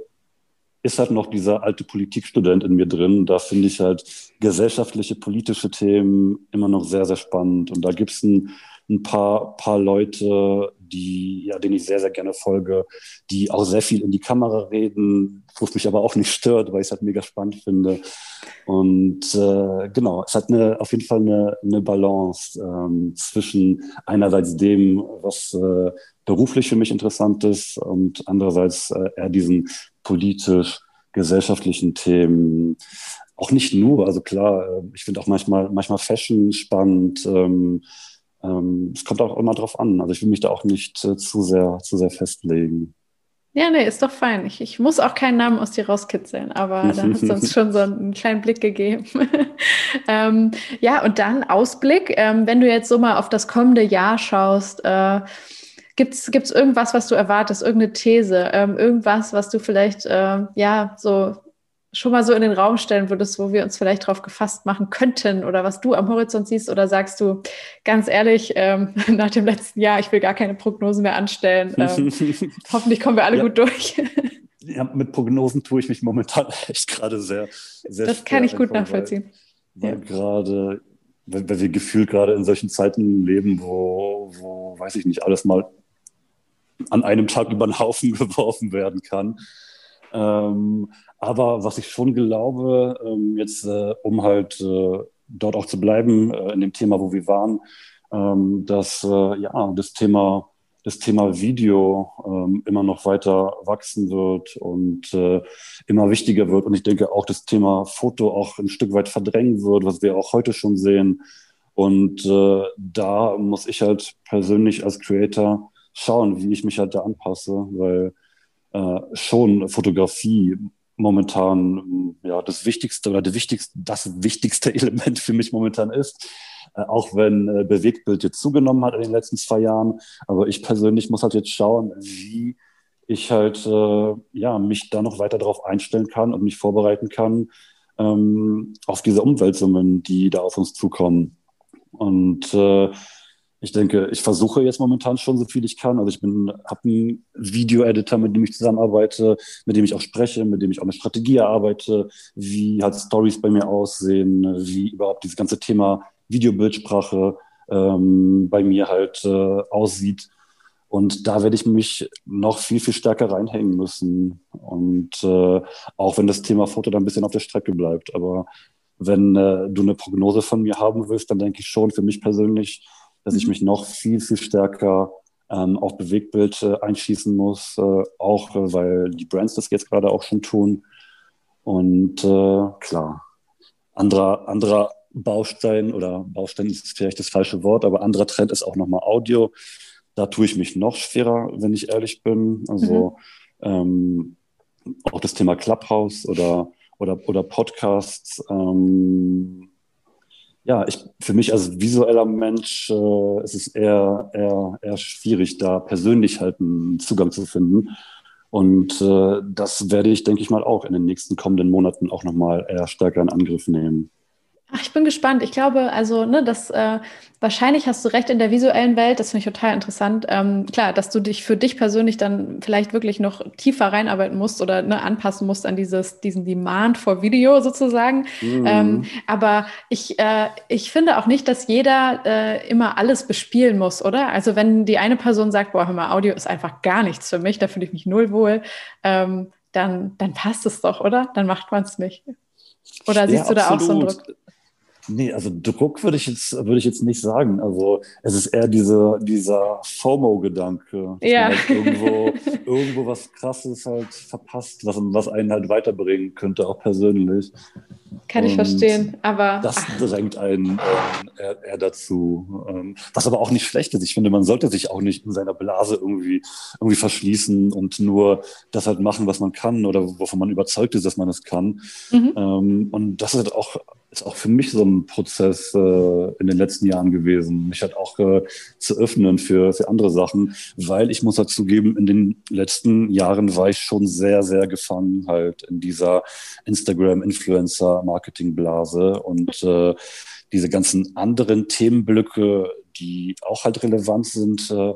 Speaker 2: ist halt noch dieser alte Politikstudent in mir drin. Da finde ich halt gesellschaftliche, politische Themen immer noch sehr, sehr spannend. Und da gibt es ein, ein paar, paar Leute, die, ja, denen ich sehr, sehr gerne folge, die auch sehr viel in die Kamera reden, wo es mich aber auch nicht stört, weil ich es halt mega spannend finde. Und äh, genau, es hat eine, auf jeden Fall eine, eine Balance ähm, zwischen einerseits dem, was äh, beruflich für mich interessant ist und andererseits äh, eher diesen politisch gesellschaftlichen Themen. Auch nicht nur, also klar, äh, ich finde auch manchmal, manchmal Fashion spannend. Ähm, ähm, es kommt auch immer drauf an. Also ich will mich da auch nicht äh, zu sehr, zu sehr festlegen.
Speaker 1: Ja, nee, ist doch fein. Ich, ich muss auch keinen Namen aus dir rauskitzeln, aber da hast du uns schon so einen kleinen Blick gegeben. ähm, ja, und dann Ausblick. Ähm, wenn du jetzt so mal auf das kommende Jahr schaust, äh, gibt es irgendwas, was du erwartest, irgendeine These, ähm, irgendwas, was du vielleicht, äh, ja, so schon mal so in den Raum stellen würdest, wo wir uns vielleicht drauf gefasst machen könnten oder was du am Horizont siehst oder sagst du ganz ehrlich, ähm, nach dem letzten Jahr, ich will gar keine Prognosen mehr anstellen. Ähm, hoffentlich kommen wir alle ja. gut durch.
Speaker 2: ja, mit Prognosen tue ich mich momentan echt gerade sehr, sehr
Speaker 1: Das kann ich gut nachvollziehen.
Speaker 2: Weil, weil ja. gerade, weil, weil, wir gefühlt gerade in solchen Zeiten leben, wo, wo weiß ich nicht, alles mal an einem Tag über den Haufen geworfen werden kann. Ähm, aber was ich schon glaube, ähm, jetzt äh, um halt äh, dort auch zu bleiben äh, in dem Thema, wo wir waren, ähm, dass äh, ja das Thema das Thema Video ähm, immer noch weiter wachsen wird und äh, immer wichtiger wird. Und ich denke auch das Thema Foto auch ein Stück weit verdrängen wird, was wir auch heute schon sehen. Und äh, da muss ich halt persönlich als Creator schauen, wie ich mich halt da anpasse, weil äh, schon Fotografie momentan ja das wichtigste oder das wichtigste, das wichtigste Element für mich momentan ist. Äh, auch wenn äh, Bewegtbild jetzt zugenommen hat in den letzten zwei Jahren. Aber ich persönlich muss halt jetzt schauen, wie ich halt äh, ja mich da noch weiter darauf einstellen kann und mich vorbereiten kann ähm, auf diese Umwälzungen, die da auf uns zukommen. Und äh, ich denke, ich versuche jetzt momentan schon so viel ich kann. Also ich bin, habe einen Video-Editor, mit dem ich zusammenarbeite, mit dem ich auch spreche, mit dem ich auch eine Strategie erarbeite, wie halt Stories bei mir aussehen, wie überhaupt dieses ganze Thema Videobildsprache ähm, bei mir halt äh, aussieht. Und da werde ich mich noch viel, viel stärker reinhängen müssen. Und äh, auch wenn das Thema Foto dann ein bisschen auf der Strecke bleibt. Aber wenn äh, du eine Prognose von mir haben willst, dann denke ich schon für mich persönlich, dass mhm. ich mich noch viel, viel stärker ähm, auf Bewegtbild äh, einschießen muss. Äh, auch äh, weil die Brands das jetzt gerade auch schon tun. Und äh, klar, anderer, anderer Baustein oder Baustein ist vielleicht das falsche Wort, aber anderer Trend ist auch nochmal Audio. Da tue ich mich noch schwerer, wenn ich ehrlich bin. Also mhm. ähm, auch das Thema Clubhouse oder, oder, oder Podcasts. Ähm, ja, ich, für mich als visueller Mensch äh, ist es eher, eher, eher schwierig, da persönlich halt einen Zugang zu finden. Und äh, das werde ich, denke ich mal, auch in den nächsten kommenden Monaten auch nochmal eher stärker in Angriff nehmen.
Speaker 1: Ach, ich bin gespannt. Ich glaube, also, ne, das äh, wahrscheinlich hast du recht in der visuellen Welt, das finde ich total interessant. Ähm, klar, dass du dich für dich persönlich dann vielleicht wirklich noch tiefer reinarbeiten musst oder ne, anpassen musst an dieses, diesen Demand for Video sozusagen. Mhm. Ähm, aber ich, äh, ich finde auch nicht, dass jeder äh, immer alles bespielen muss, oder? Also wenn die eine Person sagt, boah, hör mal, Audio ist einfach gar nichts für mich, da fühle ich mich null wohl, ähm, dann, dann passt es doch, oder? Dann macht man es nicht. Oder siehst ja, du da auch so einen Druck?
Speaker 2: Nee, also Druck würde ich jetzt, würde ich jetzt nicht sagen. Also es ist eher diese, dieser FOMO-Gedanke, dass ja. man halt irgendwo, irgendwo was Krasses halt verpasst, was, was einen halt weiterbringen könnte, auch persönlich.
Speaker 1: Kann ich verstehen, aber.
Speaker 2: Das drängt einen ähm, eher, eher, dazu. Ähm, was aber auch nicht schlecht ist. Ich finde, man sollte sich auch nicht in seiner Blase irgendwie, irgendwie verschließen und nur das halt machen, was man kann oder wovon man überzeugt ist, dass man es kann. Mhm. Ähm, und das ist halt auch ist auch für mich so ein Prozess äh, in den letzten Jahren gewesen, mich halt auch äh, zu öffnen für, für andere Sachen, weil ich muss dazu geben, in den letzten Jahren war ich schon sehr, sehr gefangen halt in dieser Instagram-Influencer-Marketing-Blase und äh, diese ganzen anderen Themenblöcke, die auch halt relevant sind, äh,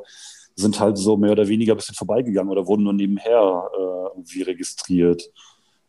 Speaker 2: sind halt so mehr oder weniger ein bisschen vorbeigegangen oder wurden nur nebenher äh, irgendwie registriert.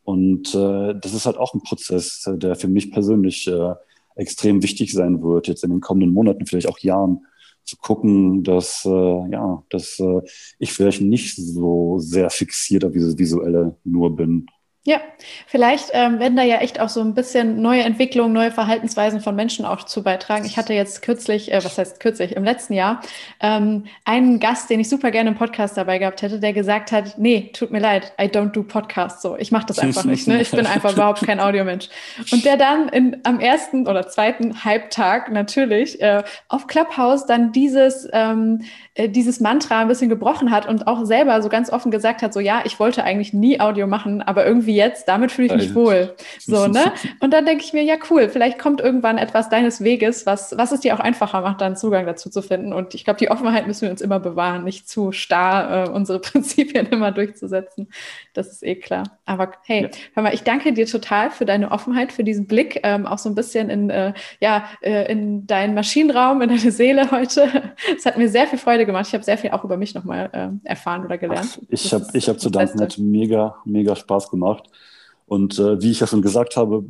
Speaker 2: Und äh, das ist halt auch ein Prozess, der für mich persönlich äh, extrem wichtig sein wird, jetzt in den kommenden Monaten, vielleicht auch Jahren, zu gucken, dass, äh, ja, dass äh, ich vielleicht nicht so sehr fixiert auf dieses Visuelle nur bin.
Speaker 1: Ja, vielleicht ähm, werden da ja echt auch so ein bisschen neue Entwicklungen, neue Verhaltensweisen von Menschen auch zu beitragen. Ich hatte jetzt kürzlich, äh, was heißt kürzlich, im letzten Jahr ähm, einen Gast, den ich super gerne im Podcast dabei gehabt hätte, der gesagt hat, nee, tut mir leid, I don't do Podcasts so. Ich mache das einfach nicht. Ne? Ich bin einfach überhaupt kein Audiomensch. Und der dann in, am ersten oder zweiten Halbtag natürlich äh, auf Clubhouse dann dieses ähm, äh, dieses Mantra ein bisschen gebrochen hat und auch selber so ganz offen gesagt hat, so ja, ich wollte eigentlich nie Audio machen, aber irgendwie jetzt, damit fühle ich mich wohl. So, ne? Und dann denke ich mir, ja, cool, vielleicht kommt irgendwann etwas deines Weges, was, was es dir auch einfacher macht, dann Zugang dazu zu finden. Und ich glaube, die Offenheit müssen wir uns immer bewahren, nicht zu starr äh, unsere Prinzipien immer durchzusetzen. Das ist eh klar. Aber hey, ja. hör mal, ich danke dir total für deine Offenheit, für diesen Blick, ähm, auch so ein bisschen in, äh, ja, äh, in deinen Maschinenraum, in deine Seele heute. Es hat mir sehr viel Freude gemacht. Ich habe sehr viel auch über mich nochmal äh, erfahren oder gelernt.
Speaker 2: Ach, ich habe ich hab zu danken, hat mega, mega Spaß gemacht. Und äh, wie ich ja schon gesagt habe,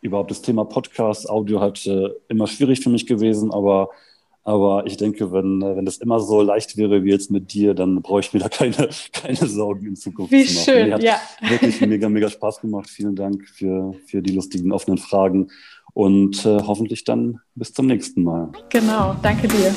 Speaker 2: überhaupt das Thema Podcast, Audio hat äh, immer schwierig für mich gewesen, aber Aber ich denke, wenn, wenn das immer so leicht wäre wie jetzt mit dir, dann brauche ich mir da keine, keine Sorgen in Zukunft
Speaker 1: wie
Speaker 2: zu
Speaker 1: machen. Schön,
Speaker 2: hat
Speaker 1: ja.
Speaker 2: wirklich mega, mega Spaß gemacht. Vielen Dank für, für die lustigen, offenen Fragen und äh, hoffentlich dann bis zum nächsten Mal.
Speaker 1: Genau, danke dir.